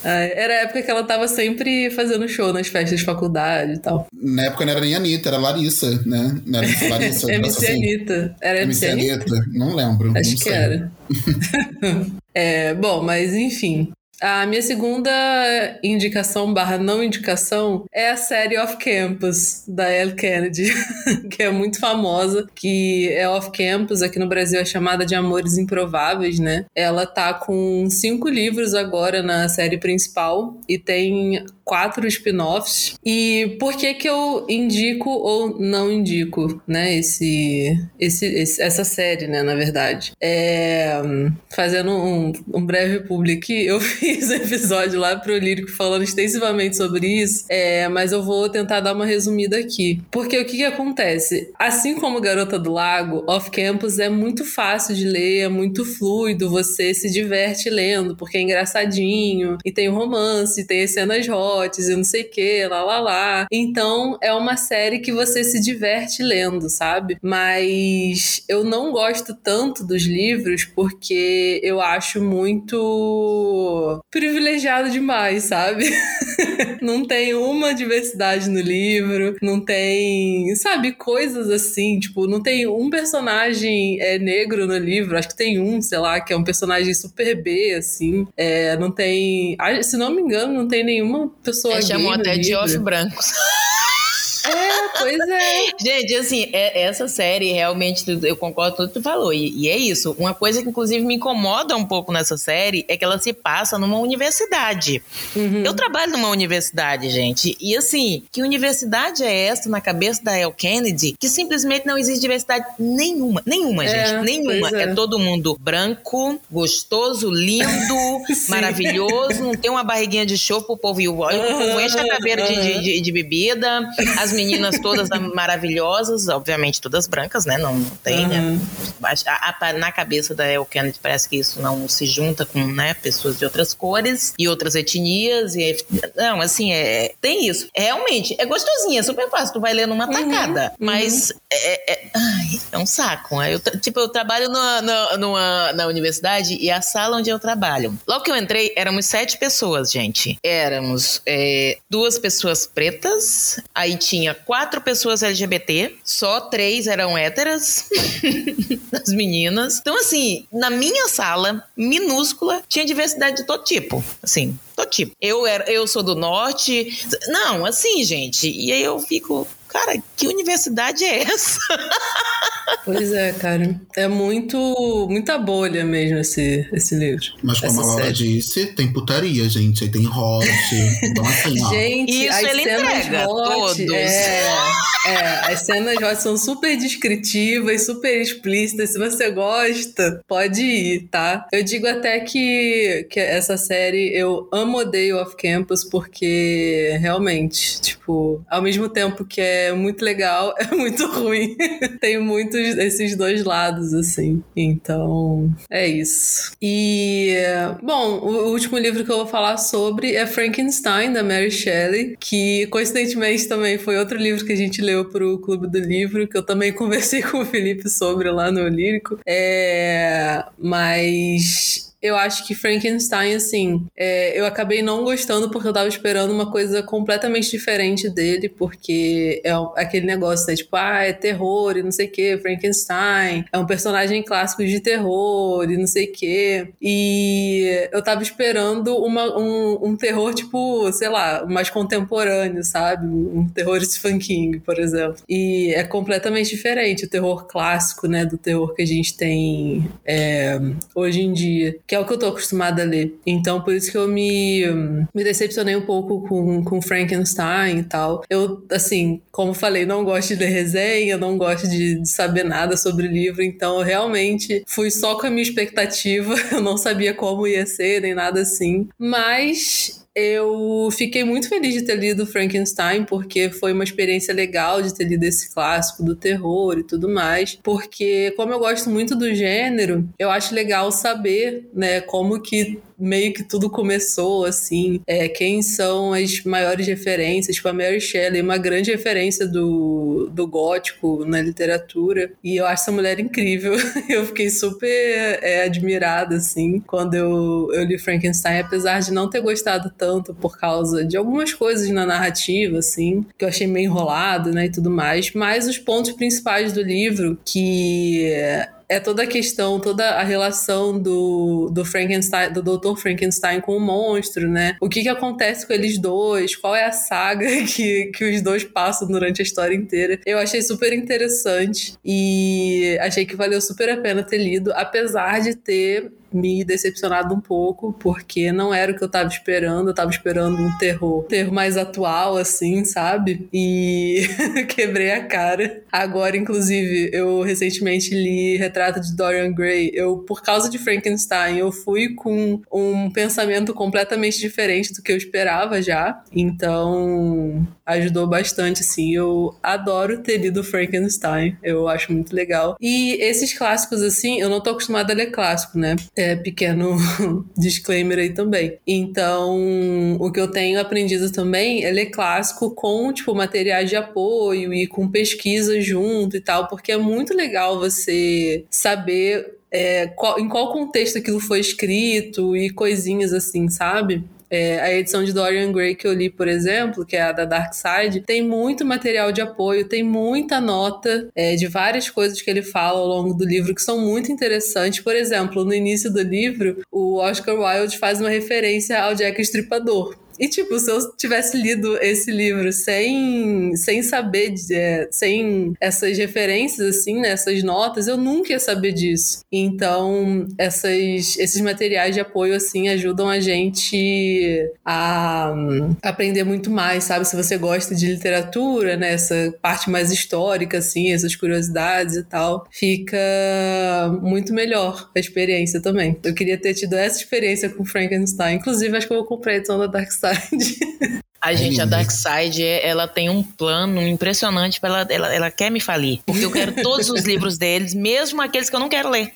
é. Era a época que ela tava sempre fazendo show nas festas de faculdade e tal. Na época não era nem Anitta, era Larissa, né? Não era Larissa. MC assim. Anitta. Era MC, MC Anitta? Anitta? Não lembro. Acho não que era. é, bom, mas enfim. A minha segunda indicação barra não indicação é a série Off Campus, da Elle Kennedy, que é muito famosa, que é Off Campus, aqui no Brasil é chamada de Amores Improváveis, né? Ela tá com cinco livros agora na série principal e tem quatro spin-offs. E por que que eu indico ou não indico, né, esse, esse, esse essa série, né, na verdade? É, fazendo um, um breve publi aqui, eu fiz um episódio lá pro Lírico falando extensivamente sobre isso, é, mas eu vou tentar dar uma resumida aqui. Porque o que que acontece? Assim como Garota do Lago, Off Campus é muito fácil de ler, é muito fluido, você se diverte lendo, porque é engraçadinho, e tem romance, tem as cenas hot, e não sei o que, lá lá lá. Então é uma série que você se diverte lendo, sabe? Mas eu não gosto tanto dos livros porque eu acho muito privilegiado demais, sabe? não tem uma diversidade no livro, não tem, sabe, coisas assim, tipo, não tem um personagem é, negro no livro, acho que tem um, sei lá, que é um personagem super B, assim, é, não tem, se não me engano, não tem nenhuma pessoa Eles chamam até de off brancos. É, pois é. Gente, assim, é, essa série realmente, eu concordo com tudo que tu falou. E, e, é isso. Uma coisa que, inclusive, me incomoda um pouco nessa série é que ela se passa numa universidade. Uhum. Eu trabalho numa universidade, gente. E, assim, que universidade é essa na cabeça da El Kennedy que simplesmente não existe diversidade nenhuma? Nenhuma, é, gente. Nenhuma. É. é. todo mundo branco, gostoso, lindo, maravilhoso. Não tem uma barriguinha de show pro povo ir. O povo enche a cabeça uhum. de, de, de bebida. As meninas todas maravilhosas, obviamente todas brancas, né? Não, não tem, uhum. né? A, a, na cabeça da El Kennedy parece que isso não se junta com né, pessoas de outras cores e outras etnias. E, não, assim, é, tem isso. Realmente, é gostosinha, é super fácil. Tu vai ler numa uhum. tacada. Uhum. Mas é, é, ai, é, um saco. Eu, tipo, eu trabalho numa, numa, na universidade e a sala onde eu trabalho. Logo que eu entrei, éramos sete pessoas, gente. Éramos é, duas pessoas pretas, aí tinha quatro pessoas LGBT, só três eram héteras, das meninas. Então, assim, na minha sala, minúscula, tinha diversidade de todo tipo. Assim, todo tipo. Eu, era, eu sou do norte. Não, assim, gente. E aí eu fico, cara, que universidade é essa? Pois é, cara. É muito, muita bolha mesmo esse, esse livro. Mas como a Laura disse, tem putaria, gente. Aí tem hot. então assim, ó. Gente, Isso ele entrega hot, todos. É, é, as cenas hot são super descritivas, super explícitas. Se você gosta, pode ir, tá? Eu digo até que, que essa série eu amo odeio Off Campus porque realmente, tipo, ao mesmo tempo que é muito legal, é muito ruim. tem muitos esses dois lados, assim. Então, é isso. E, bom, o último livro que eu vou falar sobre é Frankenstein, da Mary Shelley, que coincidentemente também foi outro livro que a gente leu pro Clube do Livro, que eu também conversei com o Felipe sobre lá no Lírico. É, mas eu acho que Frankenstein, assim, é, eu acabei não gostando porque eu tava esperando uma coisa completamente diferente dele, porque é aquele negócio, né? Tipo, ah, é terror e não sei o que, Frankenstein é um personagem clássico de terror e não sei o que. E eu tava esperando uma, um, um terror, tipo, sei lá, mais contemporâneo, sabe? Um terror Stephen King, por exemplo. E é completamente diferente o terror clássico, né? Do terror que a gente tem é, hoje em dia. Que é o que eu tô acostumada a ler. Então, por isso que eu me, me decepcionei um pouco com, com Frankenstein e tal. Eu, assim, como falei, não gosto de ler resenha, não gosto de, de saber nada sobre o livro, então eu realmente fui só com a minha expectativa, eu não sabia como ia ser, nem nada assim. Mas eu fiquei muito feliz de ter lido Frankenstein, porque foi uma experiência legal de ter lido esse clássico do terror e tudo mais. Porque, como eu gosto muito do gênero, eu acho legal saber, né, como que meio que tudo começou, assim. É, quem são as maiores referências? Tipo, a Mary Shelley, uma grande referência do, do gótico na literatura. E eu acho essa mulher incrível. eu fiquei super é, admirada, assim, quando eu, eu li Frankenstein, apesar de não ter gostado tanto por causa de algumas coisas na narrativa, assim, que eu achei meio enrolado, né, e tudo mais. Mas os pontos principais do livro, que é toda a questão, toda a relação do, do Frankenstein, do Dr. Frankenstein com o monstro, né? O que que acontece com eles dois? Qual é a saga que, que os dois passam durante a história inteira? Eu achei super interessante e achei que valeu super a pena ter lido, apesar de ter me decepcionado um pouco, porque não era o que eu tava esperando. Eu tava esperando um terror, terror mais atual, assim, sabe? E quebrei a cara. Agora, inclusive, eu recentemente li Retrato de Dorian Gray. Eu, por causa de Frankenstein, eu fui com um pensamento completamente diferente do que eu esperava já. Então, ajudou bastante, assim. Eu adoro ter lido Frankenstein. Eu acho muito legal. E esses clássicos, assim, eu não tô acostumada a ler clássico, né? É, pequeno disclaimer aí também. Então, o que eu tenho aprendido também é ler clássico com, tipo, materiais de apoio e com pesquisa junto e tal, porque é muito legal você saber é, qual, em qual contexto aquilo foi escrito e coisinhas assim, sabe? É, a edição de Dorian Gray que eu li, por exemplo, que é a da Dark Side, tem muito material de apoio, tem muita nota é, de várias coisas que ele fala ao longo do livro que são muito interessantes. Por exemplo, no início do livro, o Oscar Wilde faz uma referência ao Jack Estripador. E, tipo, se eu tivesse lido esse livro sem, sem saber, é, sem essas referências, assim, né, essas notas, eu nunca ia saber disso. Então, essas, esses materiais de apoio, assim, ajudam a gente a, a aprender muito mais, sabe? Se você gosta de literatura, né, essa parte mais histórica, assim, essas curiosidades e tal, fica muito melhor a experiência também. Eu queria ter tido essa experiência com Frankenstein. Inclusive, acho que eu vou comprar a edição da Dark Side Darkseid. A gente, a Darkseid, ela tem um plano impressionante para ela, ela, ela quer me falir. Porque eu quero todos os livros deles, mesmo aqueles que eu não quero ler.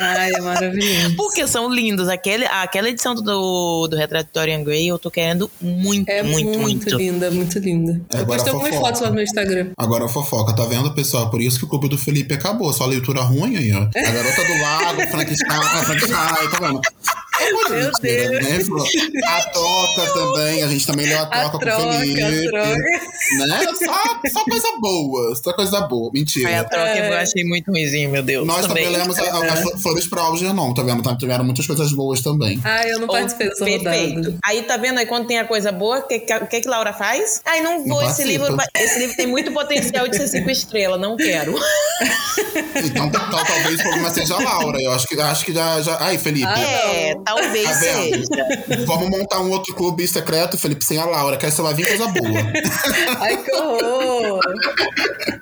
Ai, é maravilhoso. Porque são lindos. Aquele, aquela edição do, do Retrato de Dorian Gray eu tô querendo muito, é muito, muito. muito linda, muito linda. É, eu postei algumas fotos lá no meu Instagram. Agora a fofoca, tá vendo, pessoal? Por isso que o clube do Felipe acabou. Só leitura ruim aí, ó. A garota do lago, Frankenstein, Frankenstein, tá vendo? É Meu Deus. Né? A troca também, a gente também leu a troca, a troca com o Felipe. A troca. Né? Só, só coisa boa, só coisa boa. Mentira. A troca é. eu achei muito ruimzinho, meu Deus. Nós também, também lemos as flores pra Algernon, tá vendo? Tiveram muitas coisas boas também. Ah, eu não participei dessa Perfeito. Aí tá vendo aí quando tem a coisa boa, o que, que, que Laura faz? Ai, não vou, não esse livro, esse livro tem muito potencial de ser cinco estrelas, não quero. Então, tal, talvez o problema seja a Laura. Eu acho que, acho que já, já. Ai, Felipe. Ah, é, talvez tá seja. Vamos montar um outro clube secreto, Felipe, sem a Laura, que essa vai vir coisa boa. Ai, que horror!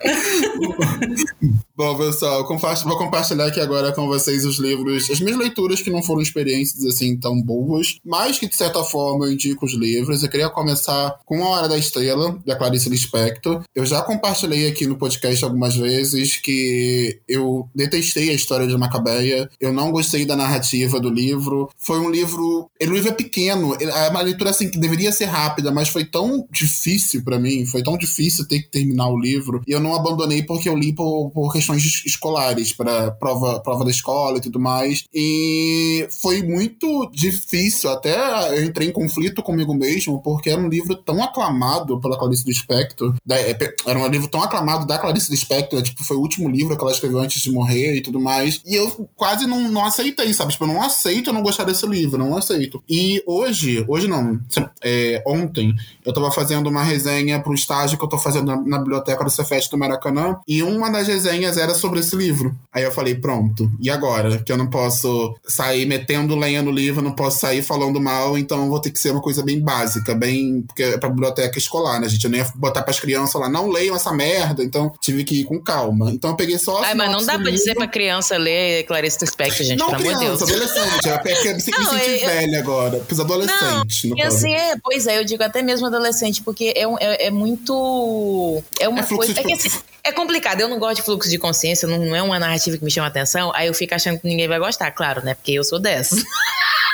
Bom, pessoal, vou compartilhar aqui agora com vocês os livros, as minhas leituras que não foram experiências assim tão boas, mas que de certa forma eu indico os livros. Eu queria começar com A Hora da Estrela, da Clarice Lispector. Eu já compartilhei aqui no podcast algumas vezes que eu detestei a história de Macabeia, eu não gostei da narrativa do livro. Foi um livro. O livro é pequeno, é uma leitura assim que deveria ser rápida, mas foi tão difícil para mim, foi tão difícil ter que terminar o livro. E eu não abandonei porque eu li por, por questões escolares, para prova, prova da escola e tudo mais. E foi muito difícil, até eu entrei em conflito comigo mesmo, porque era um livro tão aclamado pela Clarice Lispector. É, era um livro tão aclamado da Clarice Lispector, tipo, foi o último livro que ela escreveu antes de morrer e tudo mais. E eu quase não, não aceitei, sabe? Tipo, eu não aceito eu não gostar desse livro, não aceito. E hoje, hoje não, é, ontem, eu tava fazendo uma resenha pro estágio que eu tô fazendo na, na biblioteca do Cefet do Maracanã, e uma das resenhas mas era sobre esse livro. Aí eu falei, pronto, e agora? Que eu não posso sair metendo lenha no livro, não posso sair falando mal, então vou ter que ser uma coisa bem básica, bem. Porque é pra biblioteca escolar, né, gente? Eu nem ia botar pras crianças lá, não leiam essa merda, então tive que ir com calma. Então eu peguei só. Ai, mas não dá pra livro. dizer pra criança ler Clarice Lispector, gente, não, pelo criança, amor de Deus. adolescente. É porque me senti eu... velha agora, pros adolescentes. Não, e assim, é, pois é, eu digo até mesmo adolescente, porque é, é, é muito. É uma é coisa. É, que, assim, é complicado, eu não gosto de fluxo de consciência, não, é uma narrativa que me chama atenção, aí eu fico achando que ninguém vai gostar, claro, né? Porque eu sou dessa.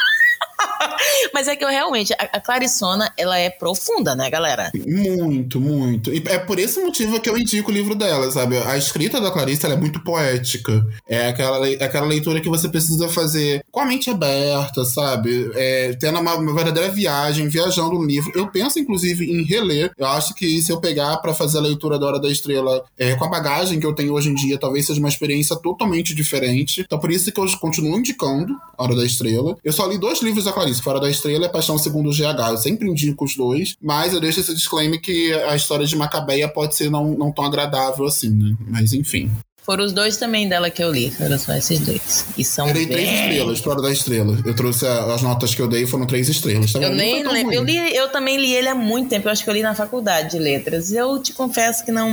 Mas é que eu realmente, a, a Clarissona, ela é profunda, né, galera? Muito, muito. E é por esse motivo que eu indico o livro dela, sabe? A escrita da Clarice é muito poética. É aquela, aquela leitura que você precisa fazer com a mente aberta, sabe? É, tendo uma, uma verdadeira viagem, viajando no livro. Eu penso, inclusive, em reler. Eu acho que se eu pegar para fazer a leitura da Hora da Estrela é, com a bagagem que eu tenho hoje em dia, talvez seja uma experiência totalmente diferente. Então, por isso que eu continuo indicando a Hora da Estrela. Eu só li dois livros da Clarice, Fora da Estrela e Paixão Segundo o GH. Eu sempre indico os dois, mas eu deixo esse disclaimer que a história de Macabeia pode ser não, não tão agradável assim, né? Mas enfim. Foram os dois também dela que eu li. Foram só esses dois. E são eu dei bem... três estrelas, Fora da Estrela. Eu trouxe a, as notas que eu dei, foram três estrelas. Tá eu nem lembro. Eu, li, eu também li ele há muito tempo. Eu acho que eu li na faculdade de letras. Eu te confesso que não.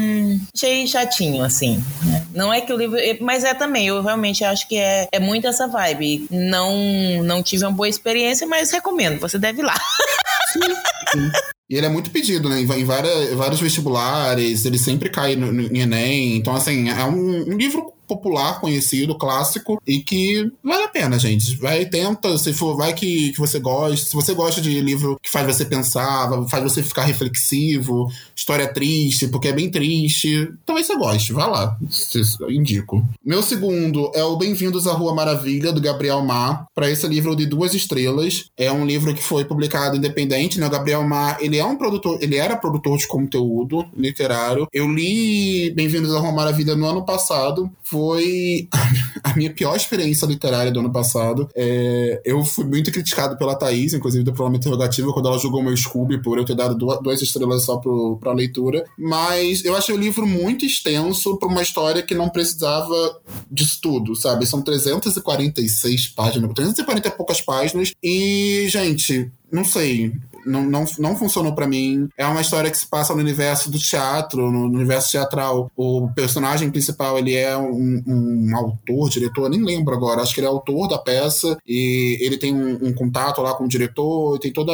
Achei chatinho, assim. Né? Não é que o livro. Mas é também. Eu realmente acho que é, é muito essa vibe. Não, não tive uma boa experiência, mas recomendo. Você deve ir lá. Sim, sim. E ele é muito pedido, né? Em, em várias, vários vestibulares, ele sempre cai no, no, em Enem. Então, assim, é um, um livro popular, conhecido, clássico, e que vale a pena, gente. Vai, tenta, se for, vai que, que você gosta. Se você gosta de livro que faz você pensar, faz você ficar reflexivo, história triste, porque é bem triste, talvez você goste. Vai lá, indico. Meu segundo é o Bem-vindos à Rua Maravilha, do Gabriel Mar. Para esse livro de duas estrelas. É um livro que foi publicado independente, né? O Gabriel Mar, ele é um produtor, ele era produtor de conteúdo literário. Eu li Bem-vindos à Rua Maravilha no ano passado. Foi foi a minha pior experiência literária do ano passado. É, eu fui muito criticado pela Thaís, inclusive do programa interrogativo, quando ela julgou meu Scooby por eu ter dado duas estrelas só pro, pra leitura. Mas eu achei o livro muito extenso para uma história que não precisava disso tudo, sabe? São 346 páginas, 340 e poucas páginas. E, gente, não sei não, não, não funcionou para mim. É uma história que se passa no universo do teatro, no universo teatral. O personagem principal, ele é um, um autor, diretor, nem lembro agora, acho que ele é autor da peça e ele tem um, um contato lá com o diretor, tem toda...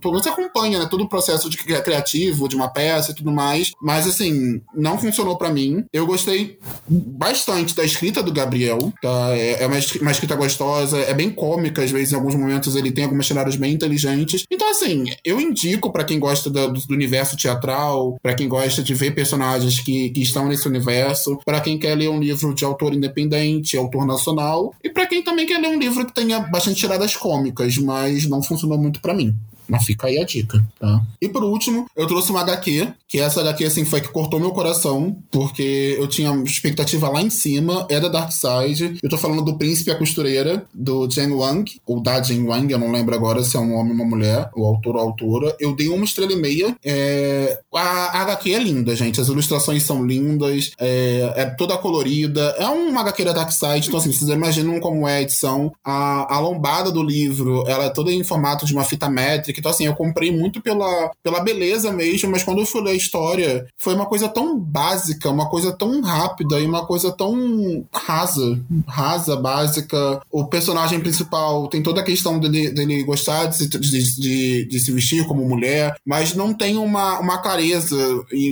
Todo, você acompanha, né, todo o processo de criativo de uma peça e tudo mais, mas assim, não funcionou para mim. Eu gostei bastante da escrita do Gabriel, tá? É, é uma, uma escrita gostosa, é bem cômica, às vezes em alguns momentos ele tem algumas cenários bem inteligentes. Então, assim, eu indico para quem gosta do, do, universo teatral, para quem gosta de ver personagens que, que estão nesse universo, para quem quer ler um livro de autor independente, autor nacional, e para quem também quer ler um livro que tenha bastante tiradas cômicas, mas não funcionou muito para mim. Mas fica aí a dica, tá? E por último, eu trouxe uma HQ, que essa HQ, assim, foi que cortou meu coração, porque eu tinha expectativa lá em cima, é da Dark Side. Eu tô falando do Príncipe e a Costureira, do Jen Wang, ou da Jen Wang, eu não lembro agora se é um homem ou uma mulher, o autor ou a autora. Eu dei uma estrela e meia. É... A, a HQ é linda, gente. As ilustrações são lindas, é, é toda colorida. É uma HQ da Dark Side, então assim, vocês imaginam como é a edição. A, a lombada do livro, ela é toda em formato de uma fita métrica, então, assim, eu comprei muito pela, pela beleza mesmo, mas quando eu fui ler a história, foi uma coisa tão básica, uma coisa tão rápida e uma coisa tão rasa. Rasa, básica. O personagem principal tem toda a questão dele, dele gostar de se, de, de, de se vestir como mulher, mas não tem uma, uma clareza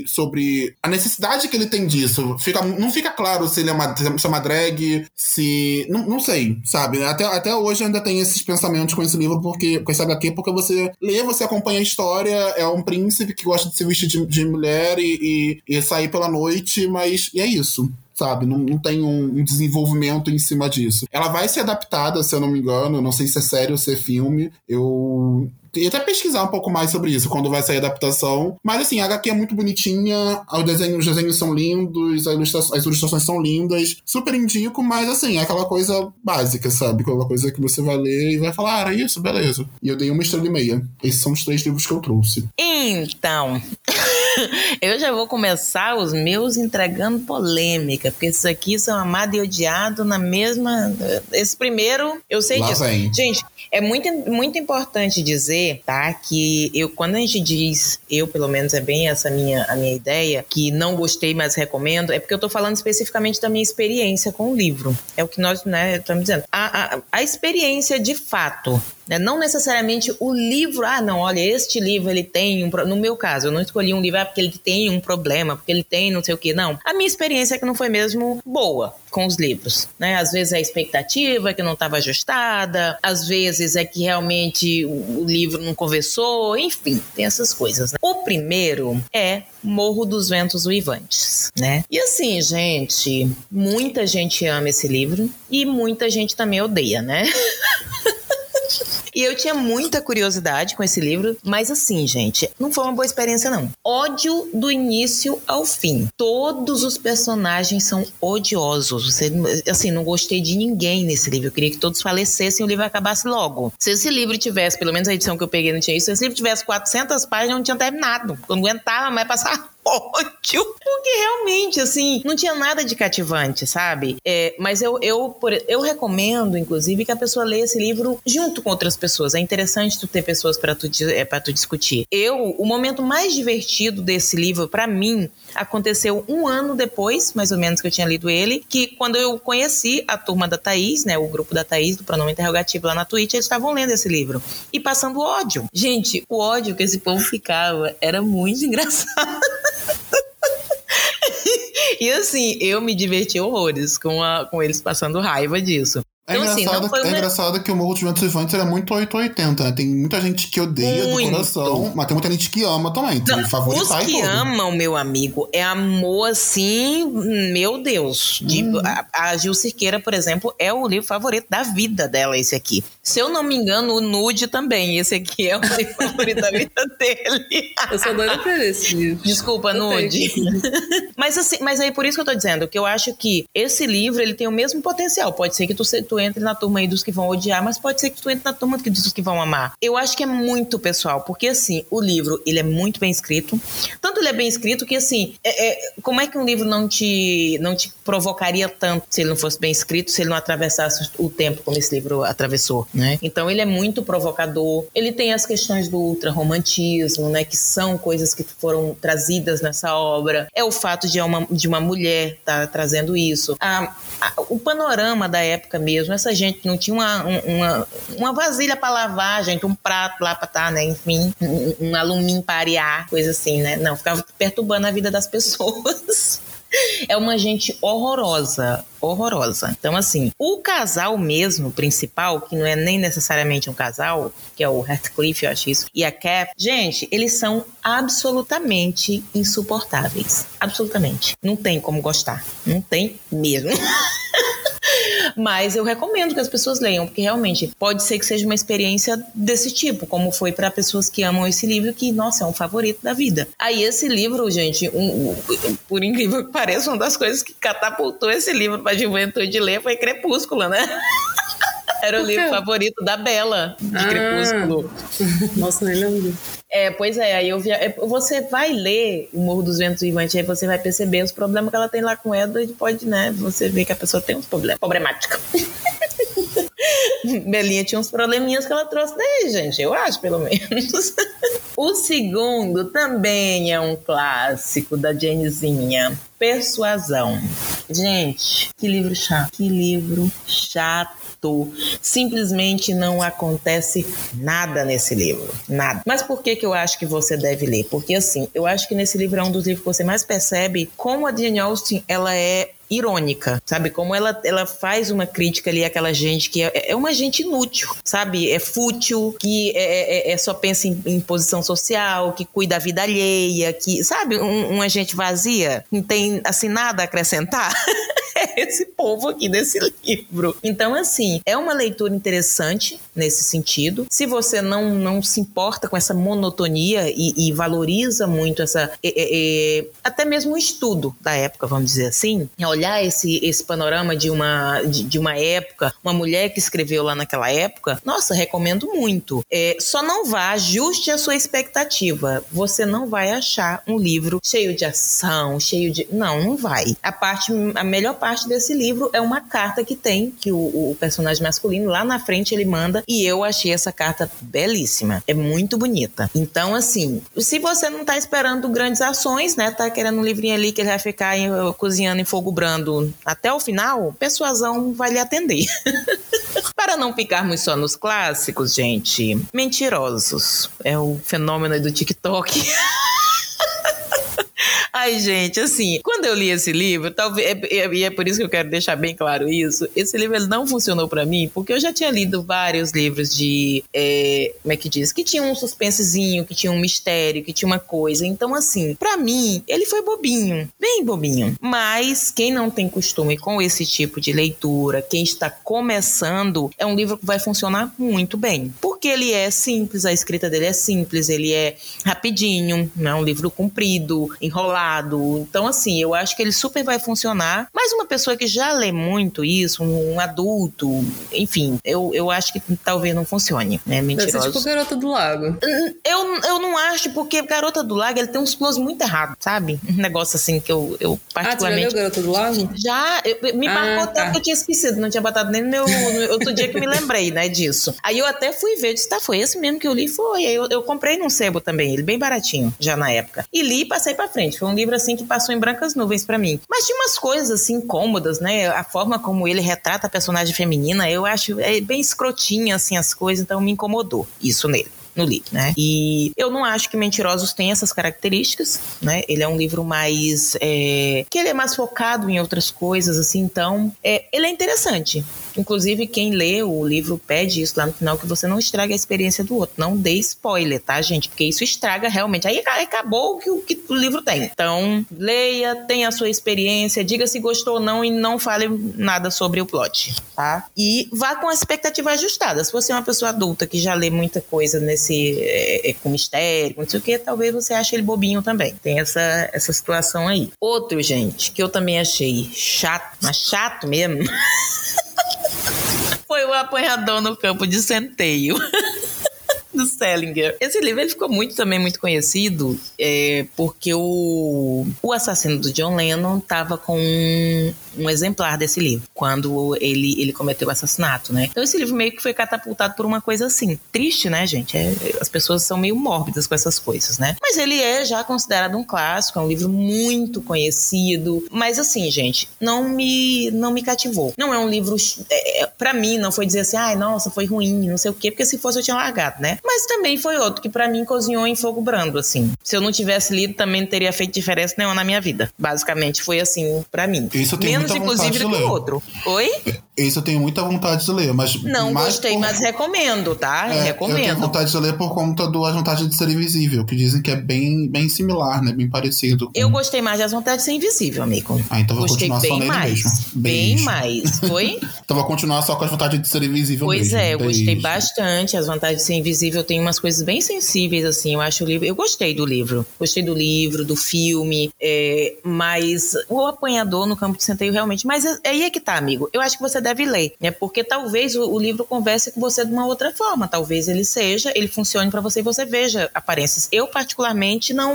sobre a necessidade que ele tem disso. Fica, não fica claro se ele é uma, se é uma drag, se. Não, não sei, sabe? Até, até hoje ainda tem esses pensamentos com esse livro, porque, com esse HQ, porque você lê, você acompanha a história, é um príncipe que gosta de se vestir de, de mulher e, e, e, sair pela noite, mas e é isso. Sabe, não, não tem um, um, desenvolvimento em cima disso. Ela vai ser adaptada, se eu não me engano, não sei se é série ou se é filme. Eu e até pesquisar um pouco mais sobre isso quando vai sair a adaptação. Mas assim, a HQ é muito bonitinha, os desenhos, os desenhos são lindos, ilustra as ilustrações são lindas. Super indico, mas assim, é aquela coisa básica, sabe? Aquela coisa que você vai ler e vai falar, ah, era isso, beleza. E eu dei uma estrela e meia. Esses são os três livros que eu trouxe. Então. eu já vou começar os meus entregando polêmica, porque esses aqui são amado e odiado na mesma. Esse primeiro, eu sei Lá disso. vem. Gente, é muito, muito importante dizer, tá? Que eu, quando a gente diz, eu pelo menos é bem essa minha, a minha ideia, que não gostei, mas recomendo, é porque eu tô falando especificamente da minha experiência com o livro. É o que nós, né, estamos dizendo. A, a, a experiência de fato né? Não necessariamente o livro, ah, não, olha, este livro ele tem um. No meu caso, eu não escolhi um livro ah, porque ele tem um problema, porque ele tem não sei o que, não. A minha experiência é que não foi mesmo boa com os livros, né? Às vezes é a expectativa que não estava ajustada, às vezes é que realmente o o livro não conversou, enfim, tem essas coisas. né? O primeiro é Morro dos Ventos Uivantes, né? E assim, gente, muita gente ama esse livro e muita gente também odeia, né? E eu tinha muita curiosidade com esse livro, mas assim, gente, não foi uma boa experiência, não. Ódio do início ao fim. Todos os personagens são odiosos. Você, assim, não gostei de ninguém nesse livro. Eu queria que todos falecessem e o livro acabasse logo. Se esse livro tivesse, pelo menos a edição que eu peguei não tinha isso, se esse livro tivesse 400 páginas, não tinha terminado. Eu não aguentava mais passar ódio. Porque realmente, assim, não tinha nada de cativante, sabe? É, mas eu, eu, por- eu recomendo, inclusive, que a pessoa leia esse livro junto com outras pessoas. É interessante tu ter pessoas para tu, é, pra tu discutir. Eu, o momento mais divertido desse livro, pra mim, aconteceu um ano depois, mais ou menos, que eu tinha lido ele, que quando eu conheci a turma da Thaís, né, o grupo da Thaís, do pronome interrogativo lá na Twitch, eles estavam lendo esse livro e passando ódio. Gente, o ódio que esse povo ficava era muito engraçado. E assim, eu me diverti horrores com, a, com eles passando raiva disso. É, Então, assim, engraçado, não foi é uma- engraçado que o Morro dos Ventos Vivantes era muito 880, né? Tem muita gente que odeia Muito. do coração, mas tem muita gente que ama também. Tem Não, os que tudo. amam, meu amigo, é amor assim, meu Deus. De- Uhum. a, a Gil Cirqueira, por exemplo, é o livro favorito da vida dela, esse aqui. Se eu não me engano, o Nude também. Esse aqui é o livro favorito da vida dele. Eu sou doida pra ler esse livro. Desculpa, Eu Nude. mas assim, mas aí por isso que eu tô dizendo que eu acho que esse livro ele tem o mesmo potencial. Pode ser que tu, se- tu entre na turma aí dos que vão odiar, mas pode ser que tu entre na turma dos que vão amar. Eu acho que é muito pessoal, porque assim, o livro ele é muito bem escrito. Tanto ele é bem escrito que assim, é- é- como é que um livro não te não te provocaria tanto se ele não fosse bem escrito, se ele não atravessasse o tempo como esse livro atravessou, né? Então ele é muito provocador. Ele tem as questões do ultrarromantismo, né, que são coisas que foram trazidas nessa obra. É o fato de uma, de uma mulher estar trazendo isso. A- a- o panorama da época mesmo, essa gente não tinha uma, um- uma, uma vasilha para lavar, gente, um prato lá para estar, né, enfim, um, um alumínio para arear, coisa assim, né? Não, ficava perturbando a vida das pessoas. É uma gente horrorosa, horrorosa. Então, assim, o casal mesmo, principal, que não é nem necessariamente um casal, que é o Heathcliff, eu acho isso, e a Cap, gente, eles são absolutamente insuportáveis. Absolutamente. Não tem como gostar. Não tem mesmo. Mas eu recomendo que as pessoas leiam, porque realmente pode ser que seja uma experiência desse tipo, como foi para pessoas que amam esse livro, que, nossa, é um favorito da vida. Aí, esse livro, gente, um- um- por incrível que pareça, uma das coisas que catapultou esse livro para a juventude ler foi Crepúsculo, né? Era o livro favorito da Bela, de Ah. Crepúsculo. Nossa, nem lembro. É, pois é, aí eu via, é, você vai ler o Morro dos Ventos Vivantes, aí você vai perceber os problemas que ela tem lá com o Edward, pode, né, você vê que a pessoa tem uns problemas, problemática. Belinha tinha uns probleminhas que ela trouxe daí, gente, eu acho, pelo menos. o segundo também é um clássico da Janezinha, Persuasão. Gente, que livro chato, que livro chato. Simplesmente não acontece nada nesse livro. Nada. Mas por que, que eu acho que você deve ler? Porque, assim, eu acho que nesse livro é um dos livros que você mais percebe como a Jane Austen ela é irônica, sabe? Como ela, ela faz uma crítica ali àquela gente que é, é uma gente inútil, sabe? É fútil, que é, é- é só pensa em, em posição social, que cuida da vida alheia, que, sabe? Um- uma gente vazia, não tem, assim, nada a acrescentar. é esse povo aqui desse livro. Então, assim, é uma leitura interessante nesse sentido. Se você não, não se importa com essa monotonia e, e valoriza muito essa. É, é, até mesmo o estudo da época, vamos dizer assim, olhar esse, esse panorama de uma, de, de, uma época, uma mulher que escreveu lá naquela época, nossa, recomendo muito. É, só não vá, ajuste a sua expectativa. Você não vai achar um livro cheio de ação, cheio de. Não, não vai. A parte, a melhor parte desse livro é uma carta que tem, que o, o personagem masculino lá na frente ele manda, e eu achei essa carta belíssima. É muito bonita. Então, assim, se você não tá esperando grandes ações, né? Tá querendo um livrinho ali que ele vai ficar em, cozinhando em fogo até o final, persuasão vai lhe atender. Para não ficarmos só nos clássicos, gente, mentirosos. É o fenômeno do TikTok. Ai, gente, assim, quando eu li esse livro, talvez, é, é, e é, por isso que eu quero deixar bem claro isso, esse livro ele não funcionou para mim, porque eu já tinha lido vários livros de, é, como é que diz, que tinha um suspensezinho, que tinha um mistério, que tinha uma coisa. Então, assim, para mim, ele foi bobinho, bem bobinho. Mas quem não tem costume com esse tipo de leitura, quem está começando, é um livro que vai funcionar muito bem. Porque ele é simples, a escrita dele é simples, ele é rapidinho, não é um livro comprido, enrolado então, assim, eu acho que ele super vai funcionar. Mas uma pessoa que já lê muito isso, um, um adulto, enfim, eu, eu acho que talvez não funcione, né? Mentiroso. Deve ser tipo Garota do Lago. Eu, eu não acho, porque Garota do Lago, ele tem uns planos muito errados, sabe? Um negócio assim que eu, eu particularmente... Ah, tu já Garota do Lago? Já, eu, me ah, marcou tá. tanto que eu tinha esquecido, não tinha botado nem no meu... No outro dia que me lembrei, né, disso. Aí eu até fui ver, disse, tá, foi esse mesmo que eu li? Foi. Aí eu, eu comprei num sebo também, ele bem baratinho, já na época. E li e passei pra frente. Foi um livro assim que passou em brancas nuvens para mim. Mas tinha umas coisas assim incômodas, né? A forma como ele retrata a personagem feminina, eu acho é bem escrotinha assim as coisas, então me incomodou isso nele no livro, né? E eu não acho que Mentirosos tem essas características, né? Ele é um livro mais é, que ele é mais focado em outras coisas, assim. Então, é, ele é interessante. Inclusive, quem lê o livro pede isso lá no final, que você não estrague a experiência do outro. Não dê spoiler, tá, gente? Porque isso estraga realmente. Aí acabou o que, o que o livro tem. Então, leia, tenha a sua experiência, diga se gostou ou não e não fale nada sobre o plot, tá? E vá com a expectativa ajustada. Se você é uma pessoa adulta que já lê muita coisa nesse é, é, com mistério, não sei o que, talvez você ache ele bobinho também. Tem essa, essa situação aí. Outro, gente, que eu também achei chato, mas chato mesmo. Foi o apanhador no campo de centeio. do Selinger. Esse livro ele ficou muito também muito conhecido é, porque o, o assassino do John Lennon estava com um, um, exemplar desse livro quando ele, ele cometeu o assassinato, né? Então esse livro meio que foi catapultado por uma coisa assim. Triste, né, gente? É, as pessoas são meio mórbidas com essas coisas, né? Mas ele é já considerado um clássico, é um livro muito conhecido. Mas assim, gente, não me, não me cativou. Não é um livro. É, é para mim, não foi dizer assim, ai, nossa, foi ruim, não sei o quê, porque se fosse eu tinha largado, né? Mas também foi outro que para mim cozinhou em fogo brando, assim. Se eu não tivesse lido, também não teria feito diferença nenhuma na minha vida. Basicamente foi assim para mim. Isso eu tenho Menos, inclusive, do que o outro. Oi? Esse eu tenho muita vontade de ler, mas. Não gostei, por... mas recomendo, tá? É, recomendo. Eu tenho vontade de ler por conta do As Vantagens de Ser Invisível, que dizem que é bem, bem similar, né? Bem parecido. Com... Eu gostei mais de As Vantagens de Ser Invisível, amigo. Ah, então vou gostei continuar bem só nele mais. mesmo. Bem mais. Foi? então vou continuar só com As Vantagens de Ser Invisível pois mesmo. É, eu gostei bastante. As Vantagens de Ser Invisível tem umas coisas bem sensíveis, assim. Eu acho o livro. Eu gostei do livro. Gostei do livro, do filme. É, mas o apanhador no campo de centeio realmente. Mas é, aí é que tá, amigo. Eu acho que você deve ler, né? Porque talvez o, o livro converse com você de uma outra forma. Talvez ele seja, ele funcione para você e você veja aparências. Eu, particularmente, não.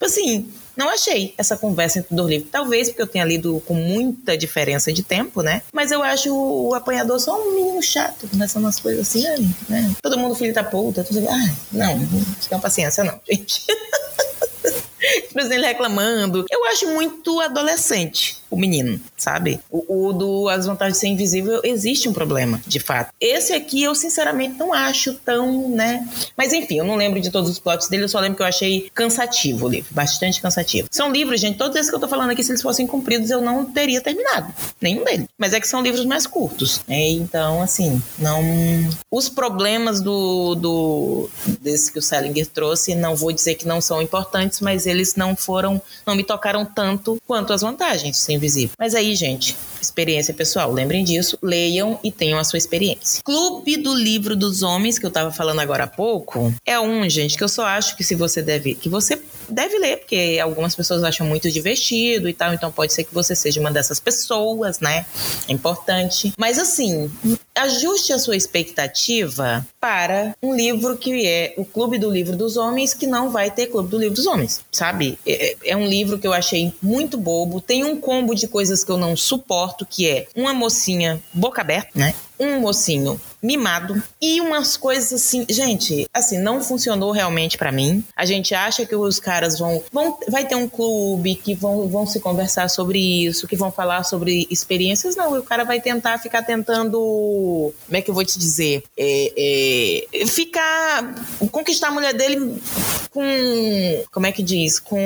Assim, não achei essa conversa entre os livros. Talvez porque eu tenha lido com muita diferença de tempo, né? Mas eu acho o apanhador só um menino chato, começando umas coisas assim, né? Todo mundo filho da puta, tudo. Ah, não, não paciência, não, gente. Simplesmente reclamando. Eu acho muito adolescente o menino, sabe? O, o, do As Vantagens de Ser Invisível existe um problema, de fato. Esse aqui eu sinceramente não acho tão, né? Mas enfim, eu não lembro de todos os plots dele, eu só lembro que eu achei cansativo o livro, bastante cansativo. São livros, gente, todos esses que eu tô falando aqui, se eles fossem cumpridos, eu não teria terminado. Nenhum deles. Mas é que são livros mais curtos. Né? Então, assim, não. Os problemas do, do desse que o Salinger trouxe, não vou dizer que não são importantes, mas eles não foram, não me tocaram tanto quanto as vantagens, sem invisível. Mas aí, gente, experiência pessoal. Lembrem disso, leiam e tenham a sua experiência. Clube do Livro dos Homens, que eu tava falando agora há pouco, é um, gente, que eu só acho que se você deve, que você deve ler, porque algumas pessoas acham muito divertido e tal, então pode ser que você seja uma dessas pessoas, né? É importante. Mas assim, ajuste a sua expectativa para um livro que é o Clube do Livro dos Homens, que não vai ter Clube do Livro dos Homens, sabe? É, é um livro que eu achei muito bobo, tem um combo de coisas que eu não suporto, que é uma mocinha boca aberta, né? um mocinho mimado. E umas coisas assim, gente, assim, não funcionou realmente para mim. A gente acha que os caras vão, vão vai ter um clube que vão, vão se conversar sobre isso, que vão falar sobre experiências, não, o cara vai tentar ficar tentando, como é que eu vou te dizer, é, é, ficar conquistar a mulher dele com, como é que diz, com,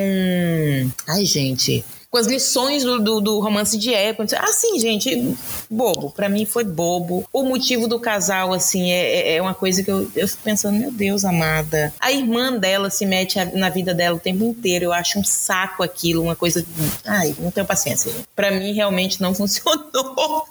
ai gente, com as lições do, do, do romance de época. Assim, gente, bobo. Para mim foi bobo. O motivo do casal, assim, é, é, é uma coisa que eu, eu fico pensando, meu Deus, amada. A irmã dela se mete na vida dela o tempo inteiro. Eu acho um saco aquilo, uma coisa. Ai, não tenho paciência. Para mim, realmente não funcionou.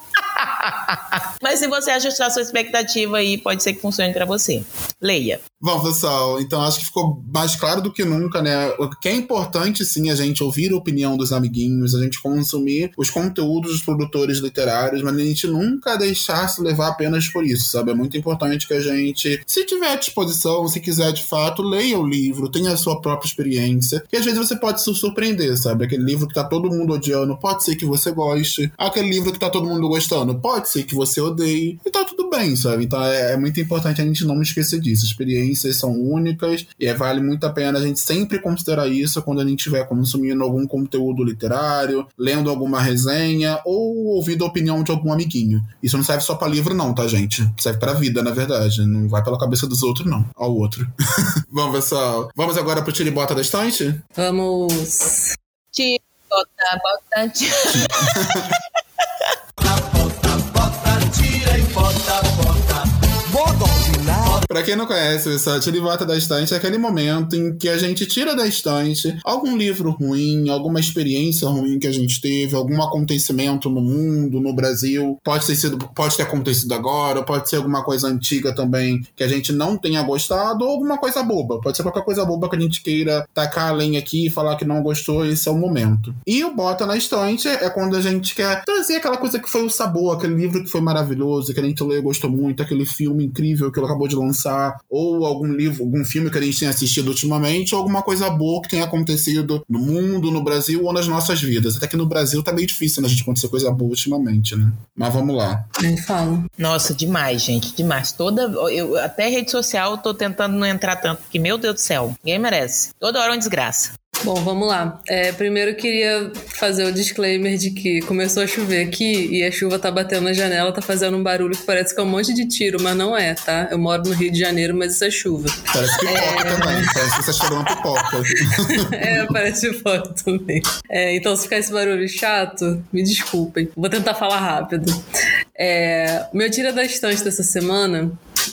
Mas se você ajustar sua expectativa aí, pode ser que funcione para você. Leia. Bom, pessoal, então acho que ficou mais claro do que nunca, né? O que é importante, sim, a gente ouvir a opinião dos amiguinhos, a gente consumir os conteúdos dos produtores literários, mas a gente nunca deixar se levar apenas por isso, sabe? É muito importante que a gente, se tiver à disposição, se quiser de fato, leia o livro, tenha a sua própria experiência, que às vezes você pode se surpreender, sabe? Aquele livro que tá todo mundo odiando, pode ser que você goste. Aquele livro que tá todo mundo gostando, pode ser que você odeie. E tá tudo bem, sabe? Então é, é muito importante a gente não esquecer disso. Experiências são únicas e é, vale muito a pena a gente sempre considerar isso quando a gente estiver consumindo algum conteúdo literário, lendo alguma resenha ou ouvindo a opinião de algum amiguinho. Isso não serve só para livro, não, tá, gente? Serve pra vida, na verdade. Não vai pela cabeça dos outros, não. Ao outro. Bom, pessoal, vamos agora pro tiribota da estante? Vamos. Tiribota, bota, Pra quem não conhece, essa Tiribota da Estante é aquele momento em que a gente tira da estante algum livro ruim, alguma experiência ruim que a gente teve, algum acontecimento no mundo, no Brasil. Pode ter sido, pode ter acontecido agora, pode ser alguma coisa antiga também que a gente não tenha gostado, ou alguma coisa boba. Pode ser qualquer coisa boba que a gente queira tacar a lenha aqui e falar que não gostou, esse é o momento. E o Bota na Estante é quando a gente quer trazer aquela coisa que foi o sabor, aquele livro que foi maravilhoso, que a gente leu e gostou muito, aquele filme incrível que ele acabou de lançar lançar ou algum livro, algum filme que a gente tenha assistido ultimamente, ou alguma coisa boa que tenha acontecido no mundo, no Brasil ou nas nossas vidas. Até que no Brasil tá meio difícil né, a gente acontecer coisa boa ultimamente, né? Mas vamos lá. Nem falo. Nossa, demais, gente, demais. Toda. Eu, até rede social eu tô tentando não entrar tanto, porque, meu Deus do céu, ninguém merece. Toda hora é uma desgraça. Bom, vamos lá. É, primeiro eu queria fazer o disclaimer de que começou a chover aqui e a chuva tá batendo na janela, tá fazendo um barulho que parece que é um monte de tiro, mas não é, tá? Eu moro no Rio de Janeiro, mas isso é chuva. Parece pipoca é... também, parece que você cheirou uma pipoca. é, parece pipoca também. É, então, se ficar esse barulho chato, me desculpem. Vou tentar falar rápido. É, meu tira da estante dessa semana,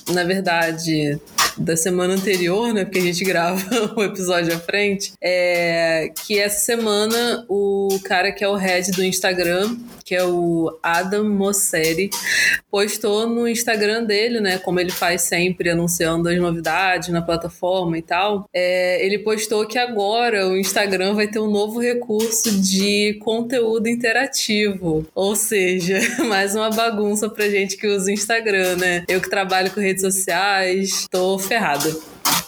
na verdade, da semana anterior, né? Porque a gente grava o episódio à frente. É que essa semana o cara que é o head do Instagram, que é o Adam Mosseri, postou no Instagram dele, né? Como ele faz sempre, anunciando as novidades na plataforma e tal. É, ele postou que agora o Instagram vai ter um novo recurso de conteúdo interativo. Ou seja, mais uma bagunça pra gente que usa o Instagram, né? Eu que trabalho com redes sociais, tô ferrada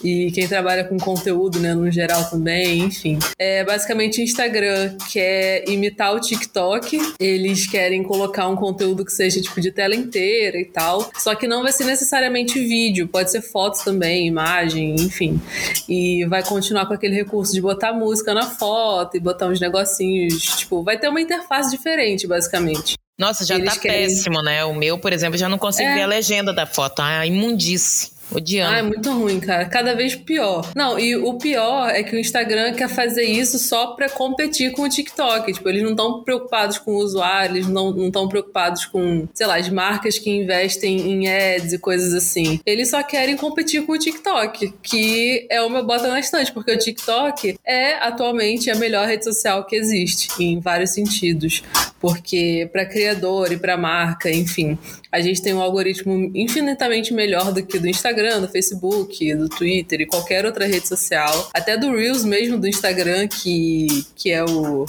e quem trabalha com conteúdo, né, no geral também, enfim. É basicamente o Instagram quer imitar o TikTok, eles querem colocar um conteúdo que seja tipo de tela inteira e tal, só que não vai ser necessariamente vídeo, pode ser fotos também, imagem, enfim. E vai continuar com aquele recurso de botar música na foto e botar uns negocinhos, tipo, vai ter uma interface diferente, basicamente. Nossa, já Eles tá querem... péssimo, né? O meu, por exemplo, já não consigo é... ver a legenda da foto. Ah, imundice. Odiando. Ah, é muito ruim, cara. Cada vez pior. Não, e o pior é que o Instagram quer fazer isso só pra competir com o TikTok. Tipo, eles não estão preocupados com o usuário, eles não estão preocupados com, sei lá, as marcas que investem em ads e coisas assim. Eles só querem competir com o TikTok, que é meu bota na estante, porque o TikTok é atualmente a melhor rede social que existe, em vários sentidos porque para criador e para marca, enfim, a gente tem um algoritmo infinitamente melhor do que do Instagram, do Facebook, do Twitter e qualquer outra rede social, até do Reels mesmo do Instagram, que, que é o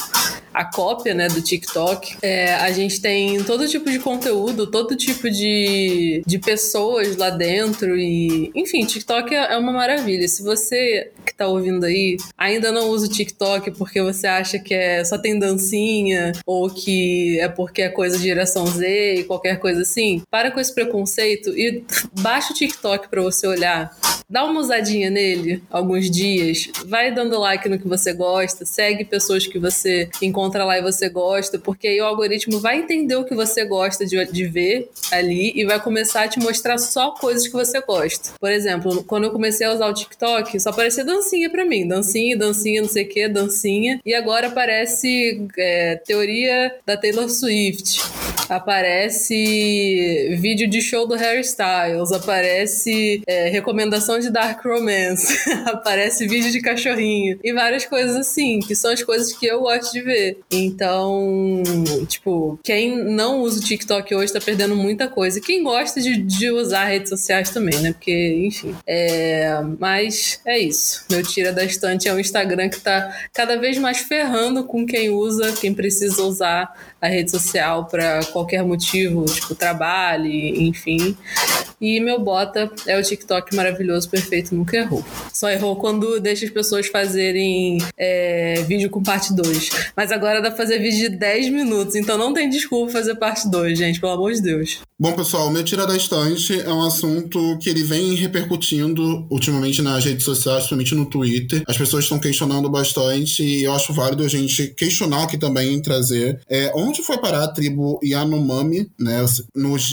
a cópia né, do TikTok. É, a gente tem todo tipo de conteúdo, todo tipo de, de pessoas lá dentro e, enfim, TikTok é, é uma maravilha. Se você que tá ouvindo aí ainda não usa o TikTok porque você acha que é só tem dancinha ou que é porque é coisa de geração Z e qualquer coisa assim, para com esse preconceito e baixa o TikTok para você olhar. Dá uma usadinha nele alguns dias, vai dando like no que você gosta, segue pessoas que você encontra lá e você gosta, porque aí o algoritmo vai entender o que você gosta de, de ver ali e vai começar a te mostrar só coisas que você gosta. Por exemplo, quando eu comecei a usar o TikTok, só aparecia dancinha pra mim. Dancinha, dancinha, não sei o que, dancinha. E agora aparece é, teoria da Taylor Swift. Aparece vídeo de show do Harry Styles. Aparece é, recomendação de Dark Romance. aparece vídeo de cachorrinho. E várias coisas assim, que são as coisas que eu gosto de ver. Então, tipo, quem não usa o TikTok hoje tá perdendo muita coisa. Quem gosta de, de usar redes sociais também, né? Porque, enfim. É, mas é isso. Meu tira da estante é um Instagram que tá cada vez mais ferrando com quem usa, quem precisa usar a rede social para qualquer motivo, tipo trabalho, enfim. E meu bota é o TikTok maravilhoso, perfeito, nunca errou. Só errou quando deixa as pessoas fazerem é, vídeo com parte 2. Mas agora dá pra fazer vídeo de 10 minutos, então não tem desculpa fazer parte 2, gente, pelo amor de Deus. Bom, pessoal, meu Tira da Estante é um assunto que ele vem repercutindo ultimamente nas redes sociais, principalmente no Twitter. As pessoas estão questionando bastante e eu acho válido a gente questionar aqui também, trazer. É, onde foi parar a tribo Yanomami, né?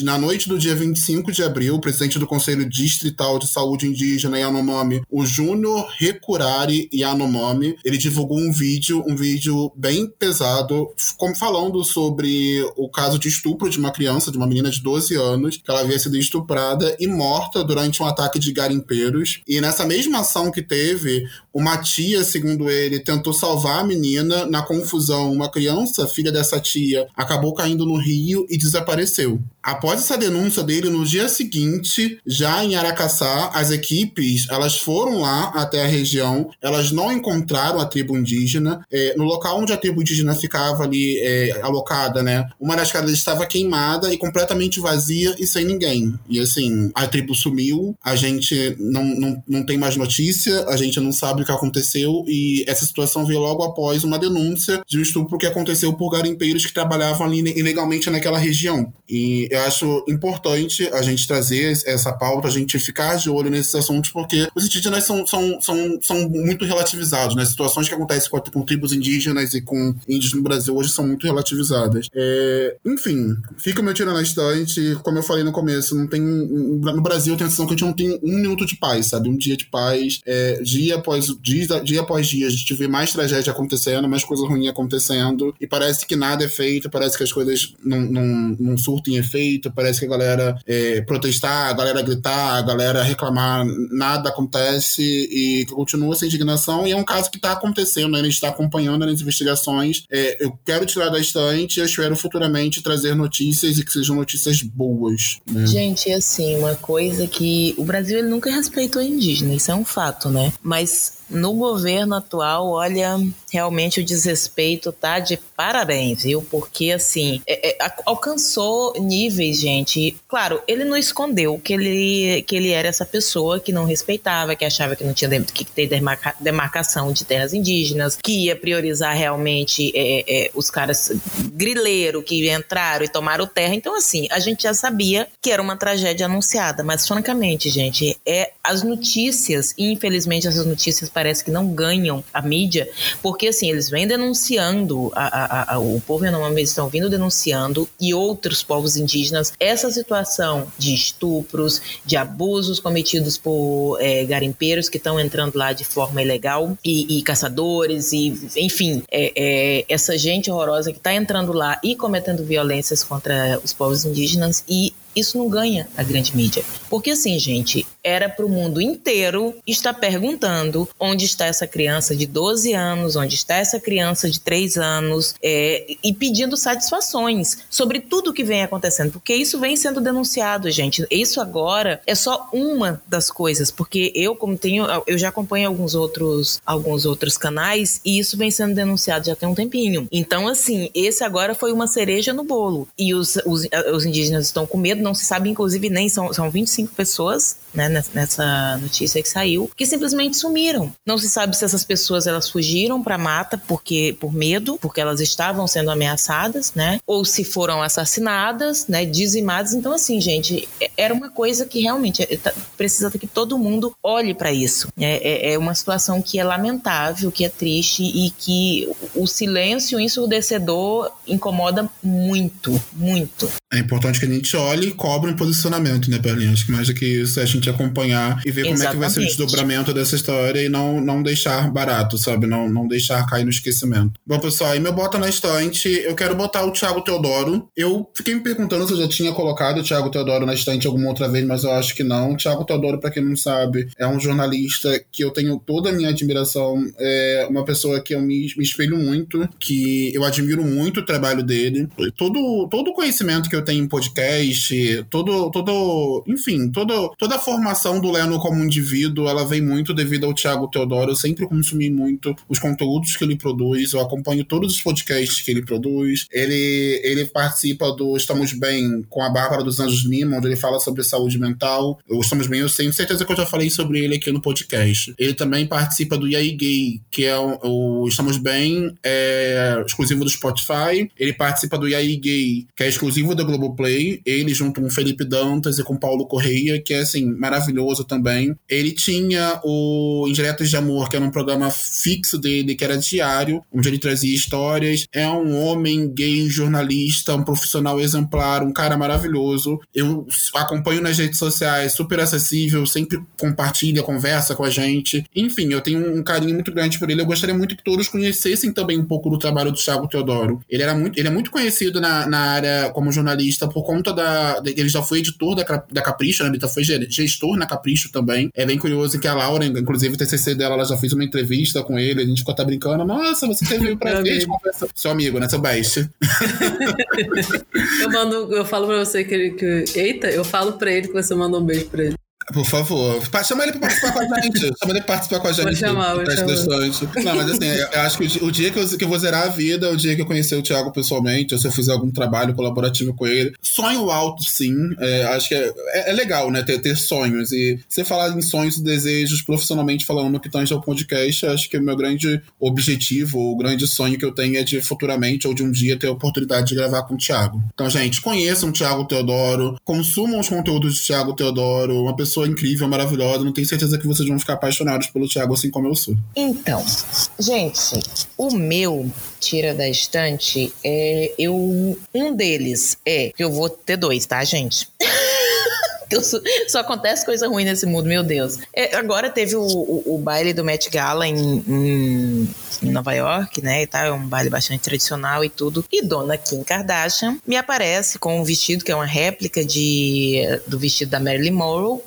Na noite do dia 25 de abril, o presidente do Conselho Distrital de Saúde Indígena Yanomami, o Júnior Recurari Yanomami, ele divulgou um vídeo, um vídeo bem pesado, como falando sobre o caso de estupro de uma criança, de uma menina de 12 anos, que ela havia sido estuprada e morta durante um ataque de garimpeiros. E nessa mesma ação que teve, uma tia, segundo ele, tentou salvar a menina. Na confusão, uma criança, filha dessa tia, acabou caindo no rio e desapareceu. Após essa denúncia dele, no dia seguinte, já em Aracaçá, as equipes elas foram lá até a região, elas não encontraram a tribo indígena. É, no local onde a tribo indígena ficava ali é, alocada, né? Uma das casas estava queimada e completamente vazia e sem ninguém. E assim, a tribo sumiu, a gente não, não, não tem mais notícia, a gente não sabe o que aconteceu e essa situação veio logo após uma denúncia de um estupro que aconteceu por garimpeiros que trabalhavam ali ilegalmente naquela região. E eu acho importante a gente trazer essa pauta, a gente ficar de olho nesses assuntos, porque os indígenas são, são, são, são muito relativizados, né? Situações que acontecem com, com tribos indígenas e com índios no Brasil hoje são muito relativizadas. É, enfim, fica o meu tiro na estante. Como eu falei no começo, não tem. No Brasil tem a sensação que a gente não tem um minuto de paz, sabe? Um dia de paz. É, dia após dia, dia após dia, a gente vê mais tragédia acontecendo, mais coisa ruim acontecendo. E parece que nada é feito, parece que as coisas não, não, não surtem efeito, parece que a galera é, protestar, a galera gritar, a galera reclamar, nada acontece e continua essa indignação. E é um caso que está acontecendo, né? a gente está acompanhando as investigações. É, eu quero tirar da estante, eu espero futuramente trazer notícias e que sejam notícias boas. Né? Gente, assim, uma coisa que o Brasil ele nunca respeitou indígena, isso é um fato, né? Mas no governo atual, olha, realmente o desrespeito tá de parabéns, viu? Porque, assim, é, é, alcançou níveis, gente. Claro, ele não escondeu que ele, que ele era essa pessoa que não respeitava, que achava que não tinha que ter demarca, demarcação de terras indígenas, que ia priorizar realmente é, é, os caras grileiro que entraram e tomaram terra. Então, assim, a gente já sabia que era uma tragédia anunciada, mas, francamente, gente, é as notícias, e infelizmente essas notícias parece que não ganham a mídia, porque assim, eles vêm denunciando, a, a, a, o povo Yanomami estão vindo denunciando e outros povos indígenas essa situação de estupros, de abusos cometidos por é, garimpeiros que estão entrando lá de forma ilegal e, e caçadores e enfim, é, é, essa gente horrorosa que está entrando lá e cometendo violências contra os povos indígenas e isso não ganha a grande mídia. Porque assim, gente, era para o mundo inteiro estar perguntando onde está essa criança de 12 anos, onde está essa criança de 3 anos, é, e pedindo satisfações sobre tudo que vem acontecendo, porque isso vem sendo denunciado, gente. Isso agora é só uma das coisas, porque eu, como tenho, eu já acompanho alguns outros, alguns outros canais e isso vem sendo denunciado já tem um tempinho. Então, assim, esse agora foi uma cereja no bolo. E os, os, os indígenas estão com medo, não se sabe, inclusive, nem são, são 25 pessoas né, nessa notícia que saiu, que simplesmente sumiram. Não se sabe se essas pessoas elas fugiram para a mata porque por medo, porque elas estavam sendo ameaçadas, né? Ou se foram assassinadas, né, dizimadas. Então assim, gente, é, era uma coisa que realmente é, tá, precisa que todo mundo olhe para isso. É, é, é, uma situação que é lamentável, que é triste e que o silêncio ensurdecedor incomoda muito, muito. É importante que a gente olhe e cobre um posicionamento, né, Berlim? Acho que mais do que isso é a gente acompanhar e ver Exatamente. como é que vai ser o desdobramento dessa história e não, não deixar barato, sabe? Não, não deixar cair no esquecimento. Bom, pessoal, aí meu bota na estante, eu quero botar o Thiago Teodoro. Eu fiquei me perguntando se eu já tinha colocado o Thiago Teodoro na estante alguma outra vez, mas eu acho que não. O Thiago Teodoro, para quem não sabe, é um jornalista que eu tenho toda a minha admiração. É uma pessoa que eu me, me espelho muito, que eu admiro muito o trabalho dele. Todo, todo o conhecimento que eu tenho em podcast, todo, todo enfim, todo, toda a formação do Leno como indivíduo, ela vem muito devido ao Thiago Teodoro. Eu sempre consumi muito os conteúdos que ele produz, eu acompanho todos os podcasts que ele produz. Ele, ele participa do Estamos Bem com a Bárbara dos Anjos Lima, onde ele fala sobre saúde mental. O Estamos Bem, eu tenho certeza que eu já falei sobre ele aqui no podcast. Ele também participa do Yay Gay, que é o, o Estamos Bem, é exclusivo do Spotify. Ele participa do Yay Gay, que é exclusivo da Globoplay. Ele junto com o Felipe Dantas e com Paulo Correia, que é assim, maravilhoso também. Ele tinha o Indiretas de Amor, que era um programa fixo dele, que era diário, onde ele trazia histórias. É um homem gay, jornalista, um profissional exemplar, um cara maravilhoso. Eu acompanho nas redes sociais, super acessível, sempre compartilha, conversa com a gente. Enfim, eu tenho um carinho muito grande por ele. Eu gostaria muito que todos conhecessem também um pouco do trabalho do Thiago Teodoro. Ele era muito, ele é muito conhecido na, na área como jornalista por conta da. Ele já foi editor da, da Capricho, né? Ele já foi gestor na Capricho também. É bem curioso que a Laura, inclusive o TCC dela, ela já fez uma entrevista com ele, a gente ficou até brincando, nossa, você teve o prazer de conversar. Seu amigo, né? Seu best. eu, mando, eu falo pra você que, que. Eita, eu falo pra ele que você mandou um beijo pra ele. Por favor. Chama ele pra participar com a gente. Chama ele pra participar com a gente. Vou chamar, vou chamar. Não, mas assim, eu acho que o dia que eu, que eu vou zerar a vida o dia que eu conhecer o Thiago pessoalmente, ou se eu fizer algum trabalho colaborativo com ele. Sonho alto, sim. É, acho que é, é, é, legal, né? Ter, ter sonhos. E você falar em sonhos e desejos profissionalmente falando no que tange ao podcast, acho que o meu grande objetivo, o grande sonho que eu tenho é de futuramente ou de um dia ter a oportunidade de gravar com o Thiago. Então, gente, conheçam o Thiago Teodoro, consumam os conteúdos do Thiago Teodoro, uma pessoa pessoa incrível, maravilhosa. Não tenho certeza que vocês vão ficar apaixonados pelo Thiago assim como eu sou. Então, gente, o meu tira da estante é eu um deles é que eu vou ter dois, tá, gente? Só, só, acontece coisa ruim nesse mundo, meu Deus. É, agora teve o, o, o, baile do Met Gala em, em, Nova York, né? E é um baile bastante tradicional e tudo. E Dona Kim Kardashian me aparece com um vestido que é uma réplica de, do vestido da Marilyn Monroe.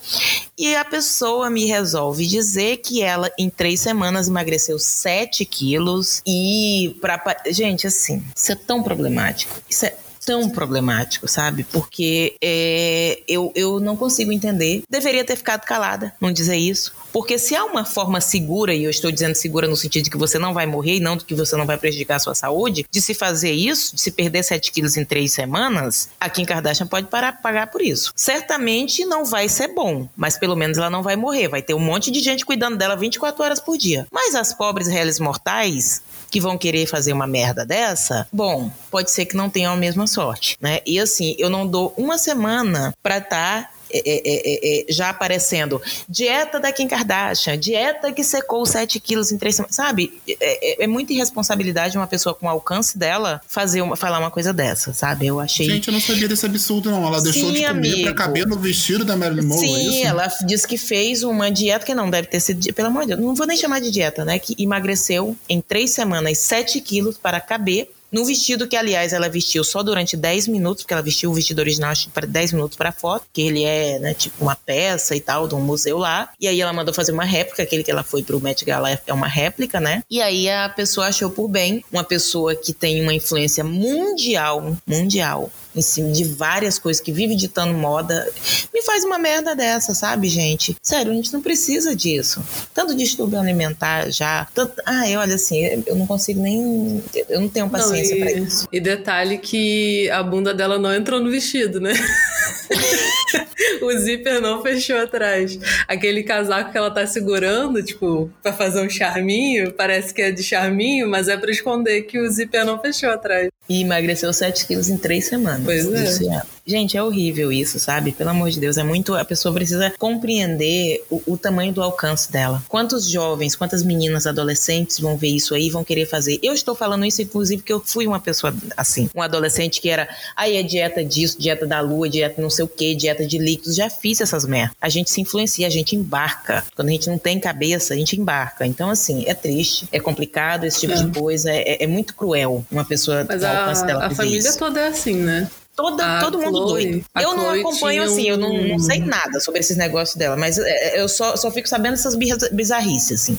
E a pessoa me resolve dizer que ela, em três semanas, emagreceu 7 quilos. E pra. Gente, assim, isso é tão problemático. Isso é tão problemático, sabe? Porque é, eu, eu não consigo entender. Deveria ter ficado calada, não dizer isso. Porque se há uma forma segura, e eu estou dizendo segura no sentido de que você não vai morrer e não de que você não vai prejudicar a sua saúde, de se fazer isso, de se perder 7 quilos em 3 semanas, a Kim Kardashian pode parar, pagar por isso. Certamente não vai ser bom, mas pelo menos ela não vai morrer. Vai ter um monte de gente cuidando dela 24 horas por dia. Mas as pobres réis mortais que vão querer fazer uma merda dessa, bom, pode ser que não tenham a mesma sorte, né? E assim, eu não dou uma semana para estar tá é é, é, é, já aparecendo. Dieta da Kim Kardashian, dieta que secou 7 quilos em 3 semanas. Sabe? É, é, muita irresponsabilidade uma pessoa com o alcance dela fazer uma, falar uma coisa dessa, sabe? Eu achei. Gente, eu não sabia desse absurdo, não. Ela deixou Sim, de comer amigo. pra caber no vestido da Marilyn Monroe. Sim, ela disse que fez uma dieta que não deve ter sido. Pelo amor de Deus, não vou nem chamar de dieta, né? Que emagreceu em três semanas 7 quilos para caber No vestido que, aliás, ela vestiu só durante 10 minutos, porque ela vestiu o vestido original acho, para 10 minutos para foto, que ele é, né, tipo uma peça e tal, de um museu lá. E aí ela mandou fazer uma réplica, aquele que ela foi pro Met Gala é uma réplica, né? E aí a pessoa achou por bem, uma pessoa que tem uma influência mundial, mundial, em cima de várias coisas, que vive ditando moda, me faz uma merda dessa, sabe, gente? Sério, a gente não precisa disso. Tanto distúrbio alimentar já. Tanto... Ai, olha assim, eu não consigo nem. Eu não tenho paciência para isso. E detalhe que a bunda dela não entrou no vestido, né? o zíper não fechou atrás. Aquele casaco que ela tá segurando, tipo, pra fazer um charminho, parece que é de charminho, mas é pra esconder que o zíper não fechou atrás. E emagreceu 7 quilos em 3 semanas. Pois é. é. Gente, é horrível isso, sabe? Pelo amor de Deus, é muito. A pessoa precisa compreender o, o, tamanho do alcance dela. Quantos jovens, quantas meninas, adolescentes vão ver isso aí vão querer fazer? Eu estou falando isso, inclusive, porque eu fui uma pessoa assim, um adolescente que era, aí é dieta disso, dieta da lua, dieta não sei o que, dieta de líquidos. Já fiz essas merdas. A gente se influencia, a gente embarca. Quando a gente não tem cabeça, a gente embarca. Então, assim, é triste, é complicado esse tipo é. de coisa, é, é, muito cruel uma pessoa Mas a, a família isso. toda é assim, né? Toda, todo Chloe, mundo doido. Eu Chloe não acompanho assim, um... eu não, não, sei nada sobre esses negócios dela, mas é, eu só, só fico sabendo essas bizarrices, assim.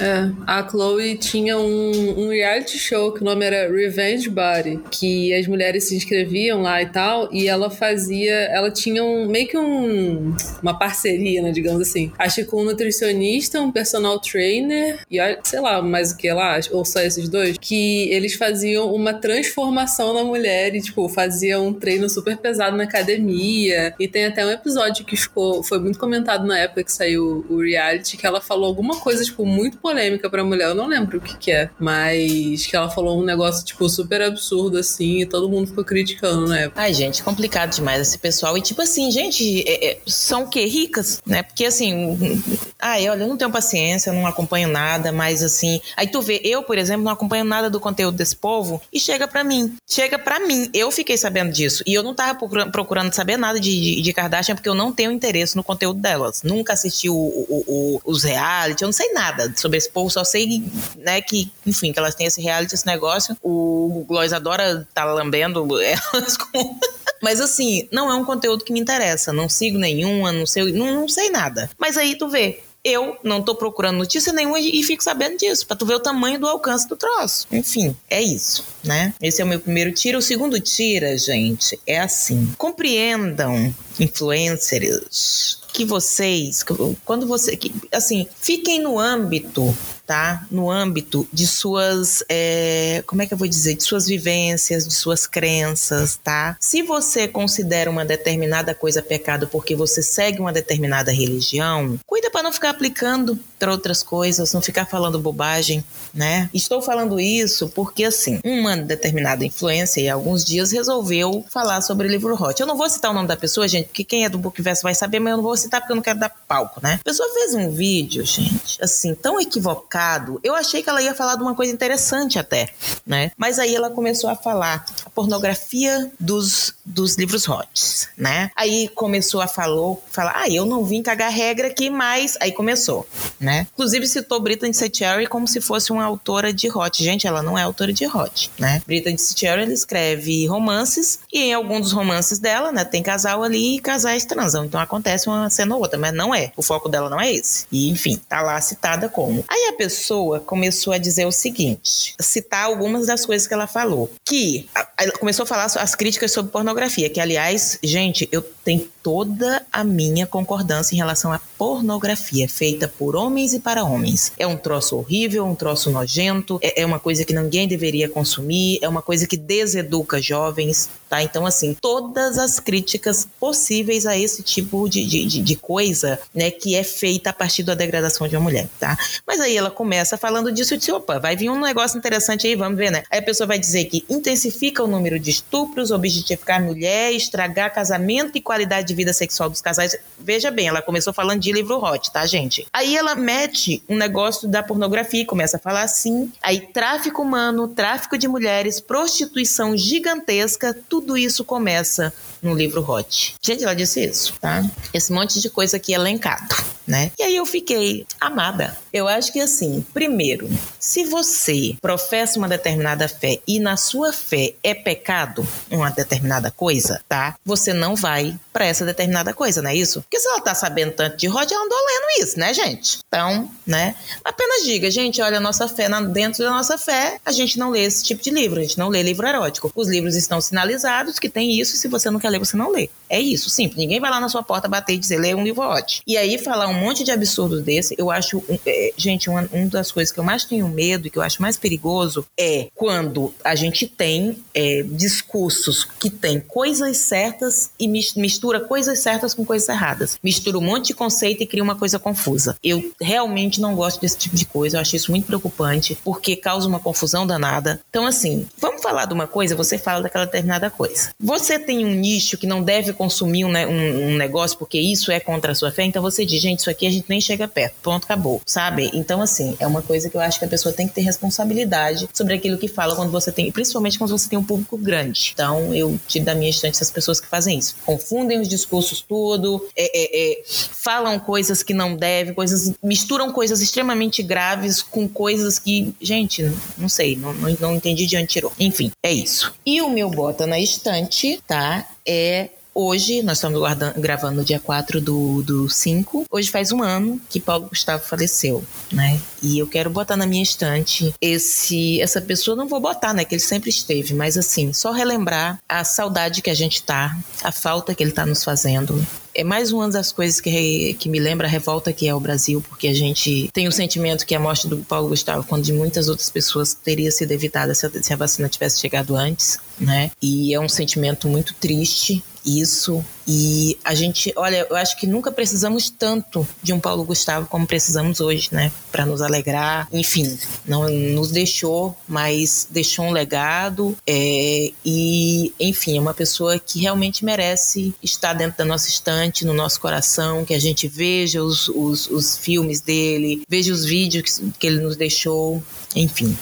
É, a Chloe tinha um, um, reality show que o nome era Revenge Body, que as mulheres se inscreviam lá e tal, e ela fazia, ela tinha um, meio que um, uma parceria, né, digamos assim. Acho que com um nutricionista, um personal trainer, e sei lá, mais o que lá, ou só esses dois, que eles faziam uma transformação na mulher e, tipo, faziam um treino super pesado na academia. E tem até um episódio que ficou, foi muito comentado na época que saiu o reality, que ela falou alguma coisa, tipo, muito polêmica pra mulher, eu não lembro o que que é, mas que ela falou um negócio, tipo, super absurdo, assim, e todo mundo ficou criticando época. Ai, gente, complicado demais esse pessoal. E, tipo assim, gente, é, é, são o quê? Ricas, né? Porque, assim, ai, olha, eu não tenho paciência, não acompanho nada, mas, assim, aí tu vê, eu, por exemplo, não acompanho nada do conteúdo desse povo e chega pra mim. Chega pra mim. Eu fiquei sabendo disso. E eu não tava procurando saber nada de, de, de Kardashian porque eu não tenho interesse no conteúdo delas. Nunca assisti o, o, o, os reality, eu não sei nada sobre esse povo, só sei, né, que, enfim, que elas têm esse reality, esse negócio. O Gloss adora tá lambendo elas com. Mas assim, não é um conteúdo que me interessa. Não sigo nenhuma, não sei, não, não sei nada. Mas aí tu vê, eu não tô procurando notícia nenhuma e fico sabendo disso, para tu ver o tamanho do alcance do troço. Enfim, é isso, né? Esse é o meu primeiro tiro. O segundo tira, gente, é assim. Compreendam, influencers, que vocês, quando você, que, assim, fiquem no âmbito tá? No âmbito de suas, é, como é que eu vou dizer, de suas vivências, de suas crenças, tá? Se você considera uma determinada coisa pecado porque você segue uma determinada religião, cuida para não ficar aplicando para outras coisas, não ficar falando bobagem, né? Estou falando isso porque assim, uma determinada influência e alguns dias resolveu falar sobre o livro Hot. Eu não vou citar o nome da pessoa, gente, porque quem é do Bookverso vai saber, mas eu não vou citar porque eu não quero dar palco, né? A pessoa fez um vídeo, gente, assim, tão equivocado eu achei que ela ia falar de uma coisa interessante até, né? Mas aí ela começou a falar a pornografia dos, dos livros hot, né? Aí começou a falou, falar, ah, eu não vim cagar regra aqui, mas aí começou, né? Inclusive citou Britney Cherry como se fosse uma autora de hot. Gente, ela não é autora de hot, né? Britney Cherry, ela escreve romances e em algum dos romances dela, né, tem casal ali e casais transam. Então acontece uma cena ou outra, mas não é. O foco dela não é esse. E enfim, tá lá citada como. Aí a pessoa começou a dizer o seguinte, citar algumas das coisas que ela falou, que ela começou a falar as críticas sobre pornografia, que aliás, gente, eu tenho toda a minha concordância em relação à pornografia feita por homens e para homens. É um troço horrível, um troço nojento, é, é uma coisa que ninguém deveria consumir, é uma coisa que deseduca jovens, tá? Então, assim, todas as críticas possíveis a esse tipo de, de, de coisa, né, que é feita a partir da degradação de uma mulher, tá? Mas aí ela começa falando disso e disse, opa, vai vir um negócio interessante aí, vamos ver, né? Aí a pessoa vai dizer que intensifica o número de estupros, objetificar mulher, estragar casamento e qualidade de vida sexual dos casais. Veja bem, ela começou falando de livro hot, tá, gente? Aí ela mete um negócio da pornografia, começa a falar assim. Aí tráfico humano, tráfico de mulheres, prostituição gigantesca, tudo isso começa no livro hot. Gente, ela disse isso, tá? Esse monte de coisa aqui elencado né? E aí eu fiquei amada. Eu acho que assim, primeiro, se você professa uma determinada fé e na sua fé é pecado uma determinada coisa, tá? Você não vai para essa determinada coisa, não é isso? Porque se ela tá sabendo tanto de Rod, ela andou lendo isso, né, gente? Então, né? Apenas diga, gente, olha, a nossa fé, dentro da nossa fé, a gente não lê esse tipo de livro, a gente não lê livro erótico. Os livros estão sinalizados que tem isso, se você não quer ler, você não lê. É isso, simples. Ninguém vai lá na sua porta bater e dizer, lê um livro ótimo. E aí, falar um monte de absurdos desse, eu acho, é, gente, uma, uma das coisas que eu mais tenho medo e que eu acho mais perigoso é quando a gente tem é, discursos que tem coisas certas e mistura coisas certas com coisas erradas. Mistura um monte de conceito e cria uma coisa confusa. Eu realmente não gosto desse tipo de coisa, eu acho isso muito preocupante, porque causa uma confusão danada. Então, assim, vamos falar de uma coisa, você fala daquela determinada coisa. Você tem um nicho que não deve consumir um, um, um negócio porque isso é contra a sua fé, então você diz, gente, isso aqui a gente nem chega perto, pronto, acabou, sabe? Então, assim, é uma coisa que eu acho que a pessoa tem que ter responsabilidade sobre aquilo que fala quando você tem, principalmente quando você tem um público grande. Então, eu tiro da minha estante essas pessoas que fazem isso. Confundem os discursos tudo, é, é, é, falam coisas que não devem, coisas misturam coisas extremamente graves com coisas que, gente, não sei, não, não, não entendi de onde tirou. Enfim, é isso. E o meu bota na estante, tá? É Hoje, nós estamos guardando, gravando no dia 4 do, do 5. Hoje faz um ano que Paulo Gustavo faleceu, né? E eu quero botar na minha estante esse essa pessoa, não vou botar, né? Que ele sempre esteve, mas assim, só relembrar a saudade que a gente tá, a falta que ele tá nos fazendo, é mais uma das coisas que, que me lembra a revolta que é o Brasil, porque a gente tem o sentimento que a morte do Paulo Gustavo, quando de muitas outras pessoas, teria sido evitada se a, se a vacina tivesse chegado antes, né? E é um sentimento muito triste isso. E a gente, olha, eu acho que nunca precisamos tanto de um Paulo Gustavo como precisamos hoje, né? Para nos alegrar. Enfim, não nos deixou, mas deixou um legado. É, e, enfim, é uma pessoa que realmente merece estar dentro da nossa estante, no nosso coração, que a gente veja os, os, os filmes dele, veja os vídeos que, que ele nos deixou. Enfim,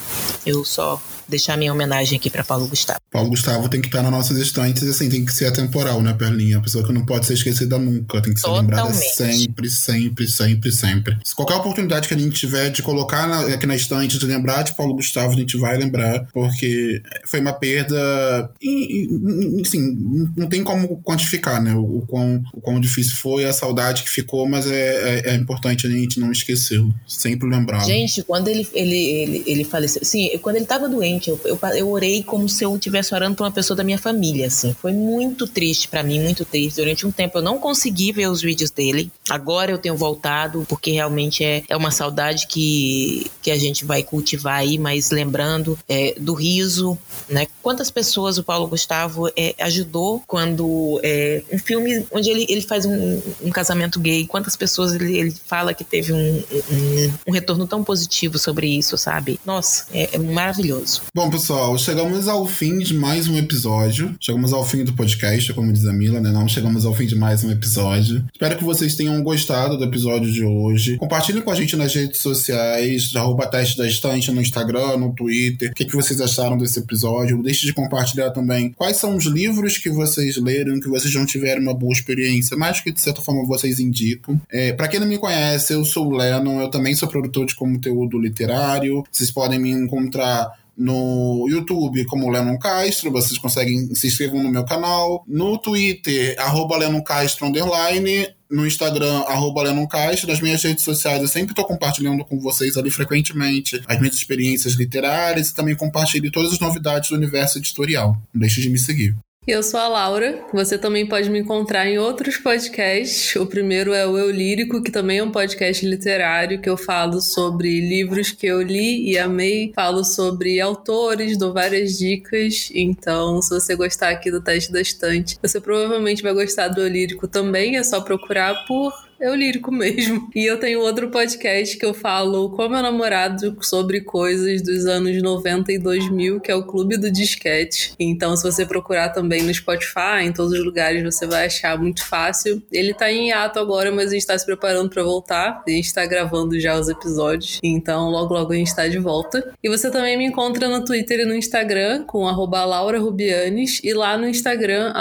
eu só deixar minha homenagem aqui para Paulo Gustavo. Paulo Gustavo tem que estar nas nossas estantes, assim, tem que ser atemporal, né, Perlinha? A pessoa que não pode ser esquecida nunca, tem que ser Totalmente. lembrada sempre, sempre, sempre, sempre. Se qualquer oportunidade que a gente tiver de colocar na, aqui na estante, de lembrar de Paulo Gustavo, a gente vai lembrar, porque foi uma perda, e, e, assim, não tem como quantificar, né, o, o, quão, o quão difícil foi, a saudade que ficou, mas é, é, é importante a gente não esquecer, sempre lembrar. Gente, quando ele, ele, ele, ele faleceu, sim, quando ele estava doente, eu, eu, eu orei como se eu estivesse orando para uma pessoa da minha família, assim. Foi muito triste para mim, muito triste. Durante um tempo eu não consegui ver os vídeos dele. Agora eu tenho voltado, porque realmente é, é uma saudade que, que a gente vai cultivar aí, mas lembrando é, do riso, né? Quantas pessoas o Paulo Gustavo é, ajudou quando é, um filme onde ele, ele faz um, um casamento gay, quantas pessoas ele, ele fala que teve um, um, um retorno tão positivo sobre isso, sabe? Nossa, é, é maravilhoso. Bom, pessoal, chegamos ao fim de mais um episódio. Chegamos ao fim do podcast, como diz a Mila, né? Não chegamos ao fim de mais um episódio. Espero que vocês tenham gostado do episódio de hoje. Compartilhem com a gente nas redes sociais, arroba teste da estante no Instagram, no Twitter. O que, que vocês acharam desse episódio? Deixe de compartilhar também quais são os livros que vocês leram, que vocês não tiveram uma boa experiência, mas que de certa forma vocês indicam. É, para quem não me conhece, eu sou o Lennon, eu também sou produtor de conteúdo literário. Vocês podem me encontrar no YouTube como Lennon Castro, vocês conseguem se inscrevam no meu canal, no Twitter, arroba Lennon Castro underline, no Instagram, arroba Lennon Castro, nas minhas redes sociais eu sempre estou compartilhando com vocês ali frequentemente as minhas experiências literárias e também compartilho todas as novidades do universo editorial. Não deixe de me seguir. Eu sou a Laura. Você também pode me encontrar em outros podcasts. O primeiro é o Eu Lírico, que também é um podcast literário que eu falo sobre livros que eu li e amei. Falo sobre autores, dou várias dicas. Então, se você gostar aqui do teste da estante, você provavelmente vai gostar do Eu Lírico também. É só procurar por eu lírico mesmo. E eu tenho outro podcast que eu falo com meu namorado sobre coisas dos anos 90 e 2000, que é o Clube do Disquete. Então, se você procurar também no Spotify, em todos os lugares, você vai achar muito fácil. Ele tá em ato agora, mas a gente tá se preparando para voltar. A gente tá gravando já os episódios. Então, logo, logo a gente tá de volta. E você também me encontra no Twitter e no Instagram com arroba Laura Rubianes e lá no Instagram,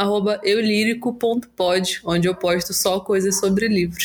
eulírico.pod, onde eu posto só coisas sobre livros.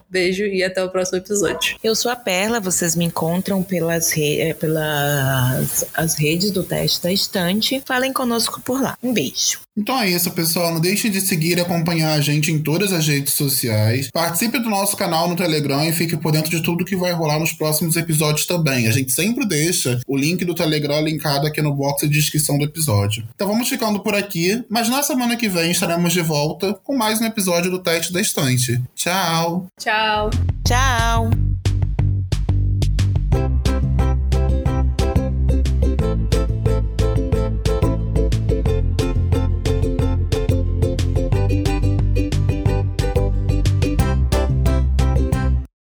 Beijo e até o próximo episódio. Eu sou a Perla, vocês me encontram pelas, re eh, pelas as redes do teste da estante. Falem conosco por lá. Um beijo. Então é isso, pessoal. Não deixe de seguir e acompanhar a gente em todas as redes sociais. Participe do nosso canal no Telegram e fique por dentro de tudo que vai rolar nos próximos episódios também. A gente sempre deixa o link do Telegram linkado aqui no box de descrição do episódio. Então vamos ficando por aqui, mas na semana que vem estaremos de volta com mais um episódio do Teste da Estante. Tchau! Tchau! Tchau!